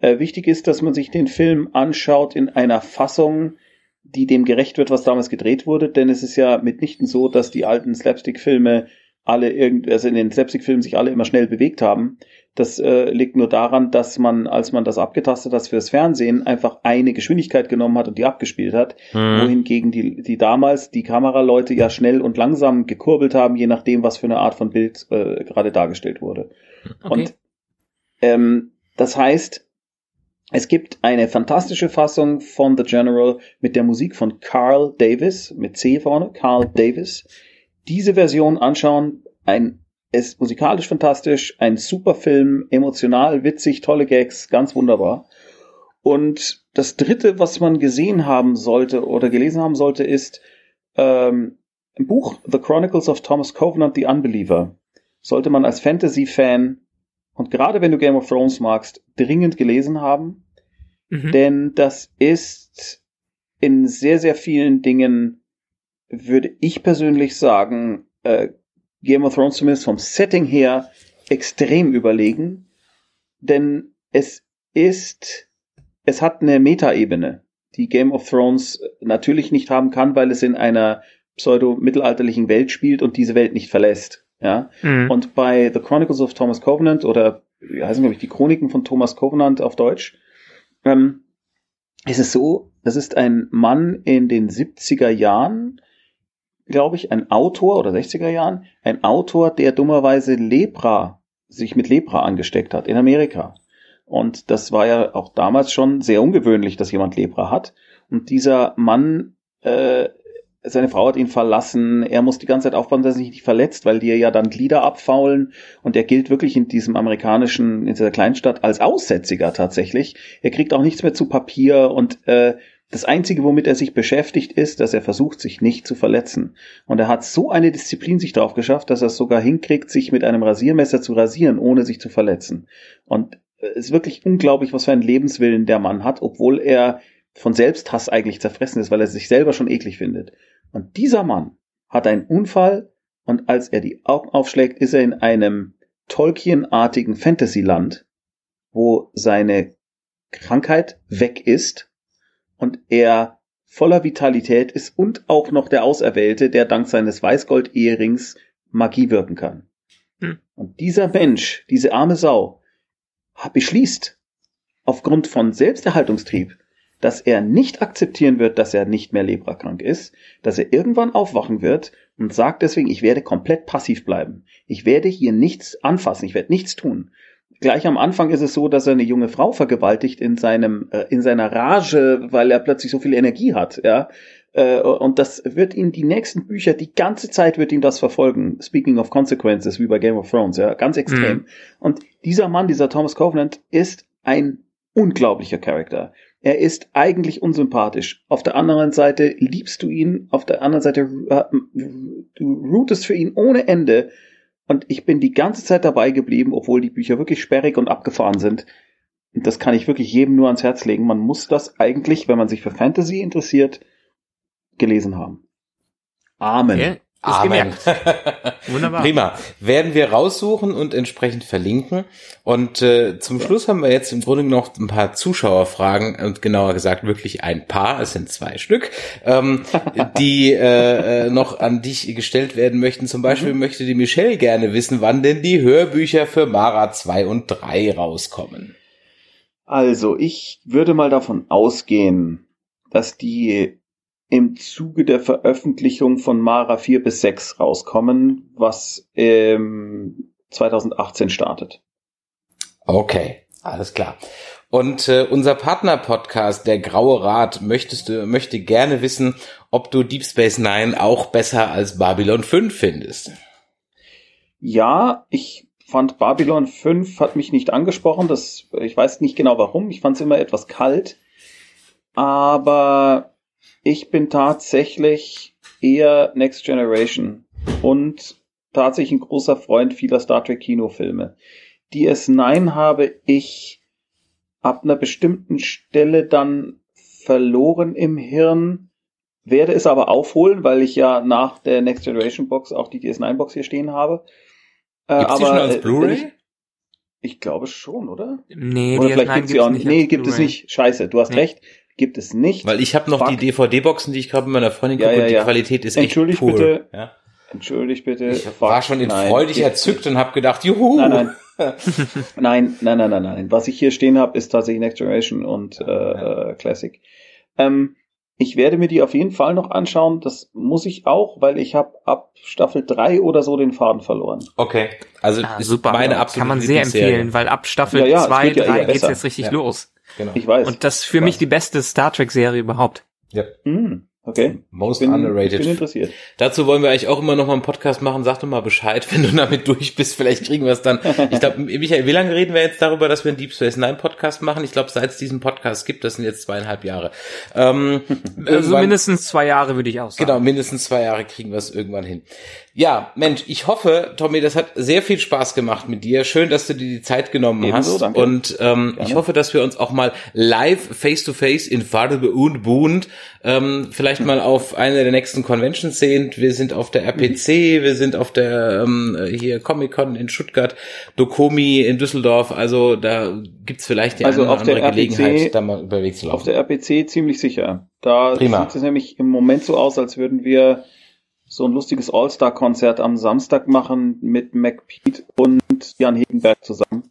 Äh, wichtig ist, dass man sich den Film anschaut in einer Fassung, die dem gerecht wird, was damals gedreht wurde, denn es ist ja mitnichten so, dass die alten Slapstick-Filme alle irgend, also in den Slapstick-Filmen sich alle immer schnell bewegt haben. Das äh, liegt nur daran, dass man, als man das abgetastet hat fürs Fernsehen, einfach eine Geschwindigkeit genommen hat und die abgespielt hat, Mhm. wohingegen die, die damals die Kameraleute ja schnell und langsam gekurbelt haben, je nachdem, was für eine Art von Bild äh, gerade dargestellt wurde. Okay. Und ähm, das heißt, es gibt eine fantastische Fassung von The General mit der Musik von Carl Davis, mit C vorne, Carl Davis. Diese Version anschauen, ein ist musikalisch fantastisch, ein super Film, emotional, witzig, tolle Gags, ganz wunderbar. Und das dritte, was man gesehen haben sollte oder gelesen haben sollte, ist ähm, ein Buch The Chronicles of Thomas Covenant, The Unbeliever. Sollte man als Fantasy-Fan und gerade wenn du Game of Thrones magst, dringend gelesen haben, Mhm. denn das ist in sehr, sehr vielen Dingen, würde ich persönlich sagen, äh, Game of Thrones zumindest vom Setting her extrem überlegen, denn es ist, es hat eine Metaebene, die Game of Thrones natürlich nicht haben kann, weil es in einer pseudo-mittelalterlichen Welt spielt und diese Welt nicht verlässt. Ja, Mhm. und bei The Chronicles of Thomas Covenant oder wie heißen, glaube ich, die Chroniken von Thomas Covenant auf Deutsch, ähm, ist es so, das ist ein Mann in den 70er Jahren, glaube ich, ein Autor oder 60er Jahren, ein Autor, der dummerweise Lepra, sich mit Lepra angesteckt hat in Amerika. Und das war ja auch damals schon sehr ungewöhnlich, dass jemand Lepra hat. Und dieser Mann, äh, seine Frau hat ihn verlassen, er muss die ganze Zeit aufpassen, dass er sich nicht verletzt, weil die ja dann Glieder abfaulen und er gilt wirklich in diesem amerikanischen, in dieser Kleinstadt als Aussätziger tatsächlich. Er kriegt auch nichts mehr zu Papier und äh, das Einzige, womit er sich beschäftigt, ist, dass er versucht, sich nicht zu verletzen. Und er hat so eine Disziplin sich drauf geschafft, dass er es sogar hinkriegt, sich mit einem Rasiermesser zu rasieren, ohne sich zu verletzen. Und äh, es ist wirklich unglaublich, was für einen Lebenswillen der Mann hat, obwohl er von Selbsthass eigentlich zerfressen ist, weil er sich selber schon eklig findet. Und dieser Mann hat einen Unfall und als er die Augen aufschlägt, ist er in einem Tolkien-artigen Fantasyland, wo seine Krankheit weg ist und er voller Vitalität ist und auch noch der Auserwählte, der dank seines Weißgold-Eherings Magie wirken kann. Hm. Und dieser Mensch, diese arme Sau, beschließt aufgrund von Selbsterhaltungstrieb, dass er nicht akzeptieren wird, dass er nicht mehr leprakrank ist, dass er irgendwann aufwachen wird und sagt deswegen, ich werde komplett passiv bleiben. Ich werde hier nichts anfassen, ich werde nichts tun. Gleich am Anfang ist es so, dass er eine junge Frau vergewaltigt in seinem äh, in seiner Rage, weil er plötzlich so viel Energie hat, ja. Äh, und das wird ihn die nächsten Bücher, die ganze Zeit wird ihm das verfolgen. Speaking of Consequences, wie bei Game of Thrones, ja, ganz extrem. Mhm. Und dieser Mann, dieser Thomas Covenant, ist ein unglaublicher Charakter. Er ist eigentlich unsympathisch. Auf der anderen Seite liebst du ihn, auf der anderen Seite äh, du rootest für ihn ohne Ende. Und ich bin die ganze Zeit dabei geblieben, obwohl die Bücher wirklich sperrig und abgefahren sind. Und das kann ich wirklich jedem nur ans Herz legen. Man muss das eigentlich, wenn man sich für Fantasy interessiert, gelesen haben. Amen. Amen. *laughs* Wunderbar. Prima. Werden wir raussuchen und entsprechend verlinken. Und äh, zum Schluss haben wir jetzt im Grunde noch ein paar Zuschauerfragen und genauer gesagt wirklich ein paar, es sind zwei Stück, ähm, *laughs* die äh, äh, noch an dich gestellt werden möchten. Zum Beispiel mhm. möchte die Michelle gerne wissen, wann denn die Hörbücher für Mara 2 und 3 rauskommen. Also, ich würde mal davon ausgehen, dass die im Zuge der Veröffentlichung von Mara 4 bis 6 rauskommen, was ähm, 2018 startet. Okay, alles klar. Und äh, unser Partner-Podcast, der Graue Rat, möchtest du, möchte gerne wissen, ob du Deep Space Nine auch besser als Babylon 5 findest. Ja, ich fand Babylon 5 hat mich nicht angesprochen. Das, ich weiß nicht genau warum. Ich fand es immer etwas kalt. Aber ich bin tatsächlich eher Next Generation und tatsächlich ein großer Freund vieler Star Trek Kinofilme. DS9 habe ich ab einer bestimmten Stelle dann verloren im Hirn, werde es aber aufholen, weil ich ja nach der Next Generation Box auch die DS9 Box hier stehen habe. Äh, gibt's aber, die schon als Blu-ray? Ich, ich, glaube schon, oder? Nee, oder vielleicht gibt's sie auch nicht. Nee, gibt es nicht. Scheiße, du hast nee. recht gibt es nicht. Weil ich habe noch Fuck. die DVD-Boxen, die ich gerade mit meiner Freundin gucke ja, ja, und die ja. Qualität ist Entschuldigt echt cool. bitte. Ja? Entschuldigt bitte. Ich Fuck. war schon in nein. freudig erzückt und habe gedacht, juhu. Nein, nein. *laughs* nein, nein, nein, nein, nein. Was ich hier stehen habe, ist tatsächlich Next Generation und äh, äh, Classic. Ähm, ich werde mir die auf jeden Fall noch anschauen. Das muss ich auch, weil ich habe ab Staffel 3 oder so den Faden verloren. Okay. Also ah, super. meine absolute Kann man sehr empfehlen, weil ab Staffel 2, ja, 3 ja geht's jetzt richtig los. Genau. Ich weiß. Und das ist für mich die beste Star Trek Serie überhaupt. Ja. Mm. Okay. Most bin, underrated. Bin interessiert. Dazu wollen wir eigentlich auch immer noch mal einen Podcast machen. Sag doch mal Bescheid, *laughs* wenn du damit durch bist. Vielleicht kriegen wir es dann. Ich glaube, Michael, wie lange reden wir jetzt darüber, dass wir einen Deep Space Nine Podcast machen? Ich glaube, seit es diesen Podcast gibt, das sind jetzt zweieinhalb Jahre. Ähm, *laughs* also mindestens zwei Jahre würde ich auch sagen. Genau, mindestens zwei Jahre kriegen wir es irgendwann hin. Ja, Mensch, ich hoffe, Tommy, das hat sehr viel Spaß gemacht mit dir. Schön, dass du dir die Zeit genommen Ebenso, hast. Danke. Und ähm, ich hoffe, dass wir uns auch mal live, face to face in Farbe und Bund ähm, vielleicht mal auf eine der nächsten Conventions sehen. Wir sind auf der RPC, mhm. wir sind auf der ähm, hier Comic Con in Stuttgart, Dokomi in Düsseldorf. Also da gibt's vielleicht die also eine andere RPC, Gelegenheit, da mal überwegs zu laufen. Auf der RPC ziemlich sicher. Da Prima. sieht es nämlich im Moment so aus, als würden wir so ein lustiges All-Star-Konzert am Samstag machen mit McPete und Jan Hegenberg zusammen.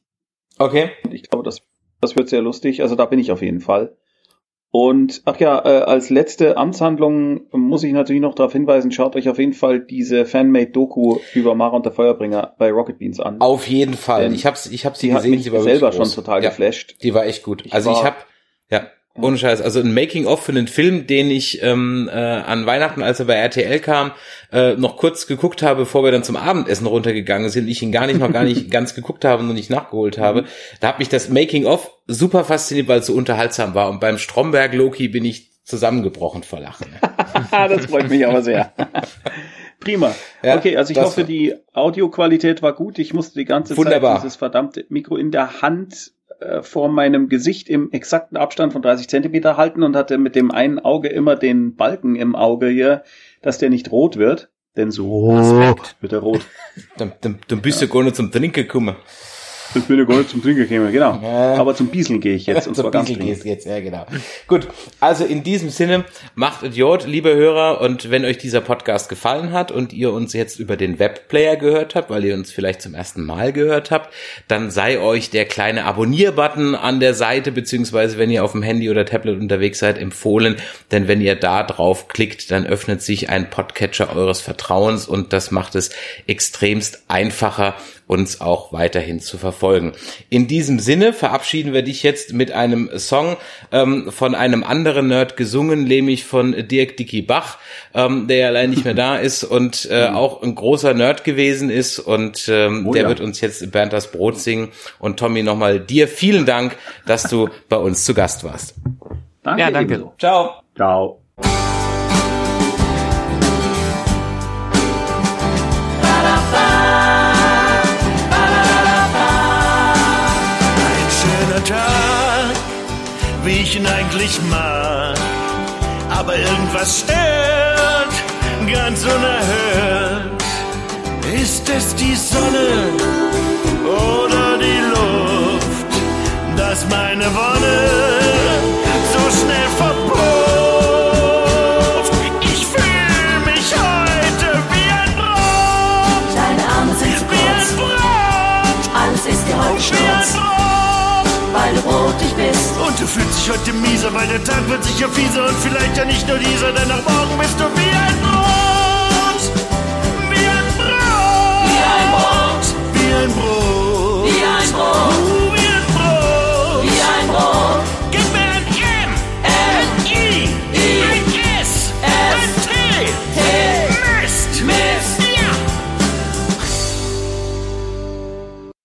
Okay. Und ich glaube, das, das wird sehr lustig. Also da bin ich auf jeden Fall. Und ach ja, äh, als letzte Amtshandlung muss ich natürlich noch darauf hinweisen, schaut euch auf jeden Fall diese Fanmade-Doku über Mara und der Feuerbringer bei Rocket Beans an. Auf jeden Fall. Denn ich habe ich hab sie gesehen, hat mich sie war selber schon total ja, geflasht. Die war echt gut. Ich also ich habe ja, ohne Scheiß. Also ein Making-of für einen Film, den ich ähm, äh, an Weihnachten, als er bei RTL kam, äh, noch kurz geguckt habe, bevor wir dann zum Abendessen runtergegangen sind. Ich ihn gar nicht noch gar nicht *laughs* ganz geguckt habe und nicht nachgeholt habe. Da hat mich das Making-of super fasziniert, weil es so unterhaltsam war. Und beim Stromberg Loki bin ich zusammengebrochen vor Lachen. *laughs* das freut mich aber sehr. *laughs* Prima. Ja, okay, also ich hoffe, war. die Audioqualität war gut. Ich musste die ganze Wunderbar. Zeit dieses verdammte Mikro in der Hand äh, vor meinem Gesicht im exakten Abstand von 30 Zentimeter halten und hatte mit dem einen Auge immer den Balken im Auge hier, dass der nicht rot wird. Denn so Respekt. wird er rot. dann, dann, dann bist du ja. gar nicht zum Trinken gekommen. Das bin ich gar nicht zum Trinken gekommen, genau. Aber zum Bieseln gehe ich jetzt. Und Zum Diesel dringend. gehst jetzt, ja genau. Gut, also in diesem Sinne, macht Idiot, liebe Hörer, und wenn euch dieser Podcast gefallen hat und ihr uns jetzt über den Webplayer gehört habt, weil ihr uns vielleicht zum ersten Mal gehört habt, dann sei euch der kleine Abonnier-Button an der Seite, beziehungsweise wenn ihr auf dem Handy oder Tablet unterwegs seid, empfohlen, denn wenn ihr da drauf klickt, dann öffnet sich ein Podcatcher eures Vertrauens und das macht es extremst einfacher, uns auch weiterhin zu verfolgen. In diesem Sinne verabschieden wir dich jetzt mit einem Song ähm, von einem anderen Nerd gesungen, nämlich von Dirk Dicky Bach, ähm, der ja allein nicht mehr da *laughs* ist und äh, auch ein großer Nerd gewesen ist und ähm, Oh der ja. wird uns jetzt Bernd das Brot singen. Und Tommy, nochmal dir vielen Dank, dass du bei uns zu Gast warst. Danke. Ja, danke. ebenso. Ciao. Ciao. Ihn eigentlich mag. Aber irgendwas stört, ganz unerhört. Ist es die Sonne oder die Luft, dass meine Wonne so schnell verpufft? Ich fühle mich heute wie ein Brot, Deine Arme sind zu wie ein kurz, Brot, alles ist dir heute wie ein Brot. weil du brotig bist. Du fühlst dich heute mieser, weil der Tag wird sicher fieser und vielleicht ja nicht nur dieser, denn am Morgen bist du wie ein Brot. Wie ein Brot. Wie ein Brot. Wie ein Brot. Wie ein Brot.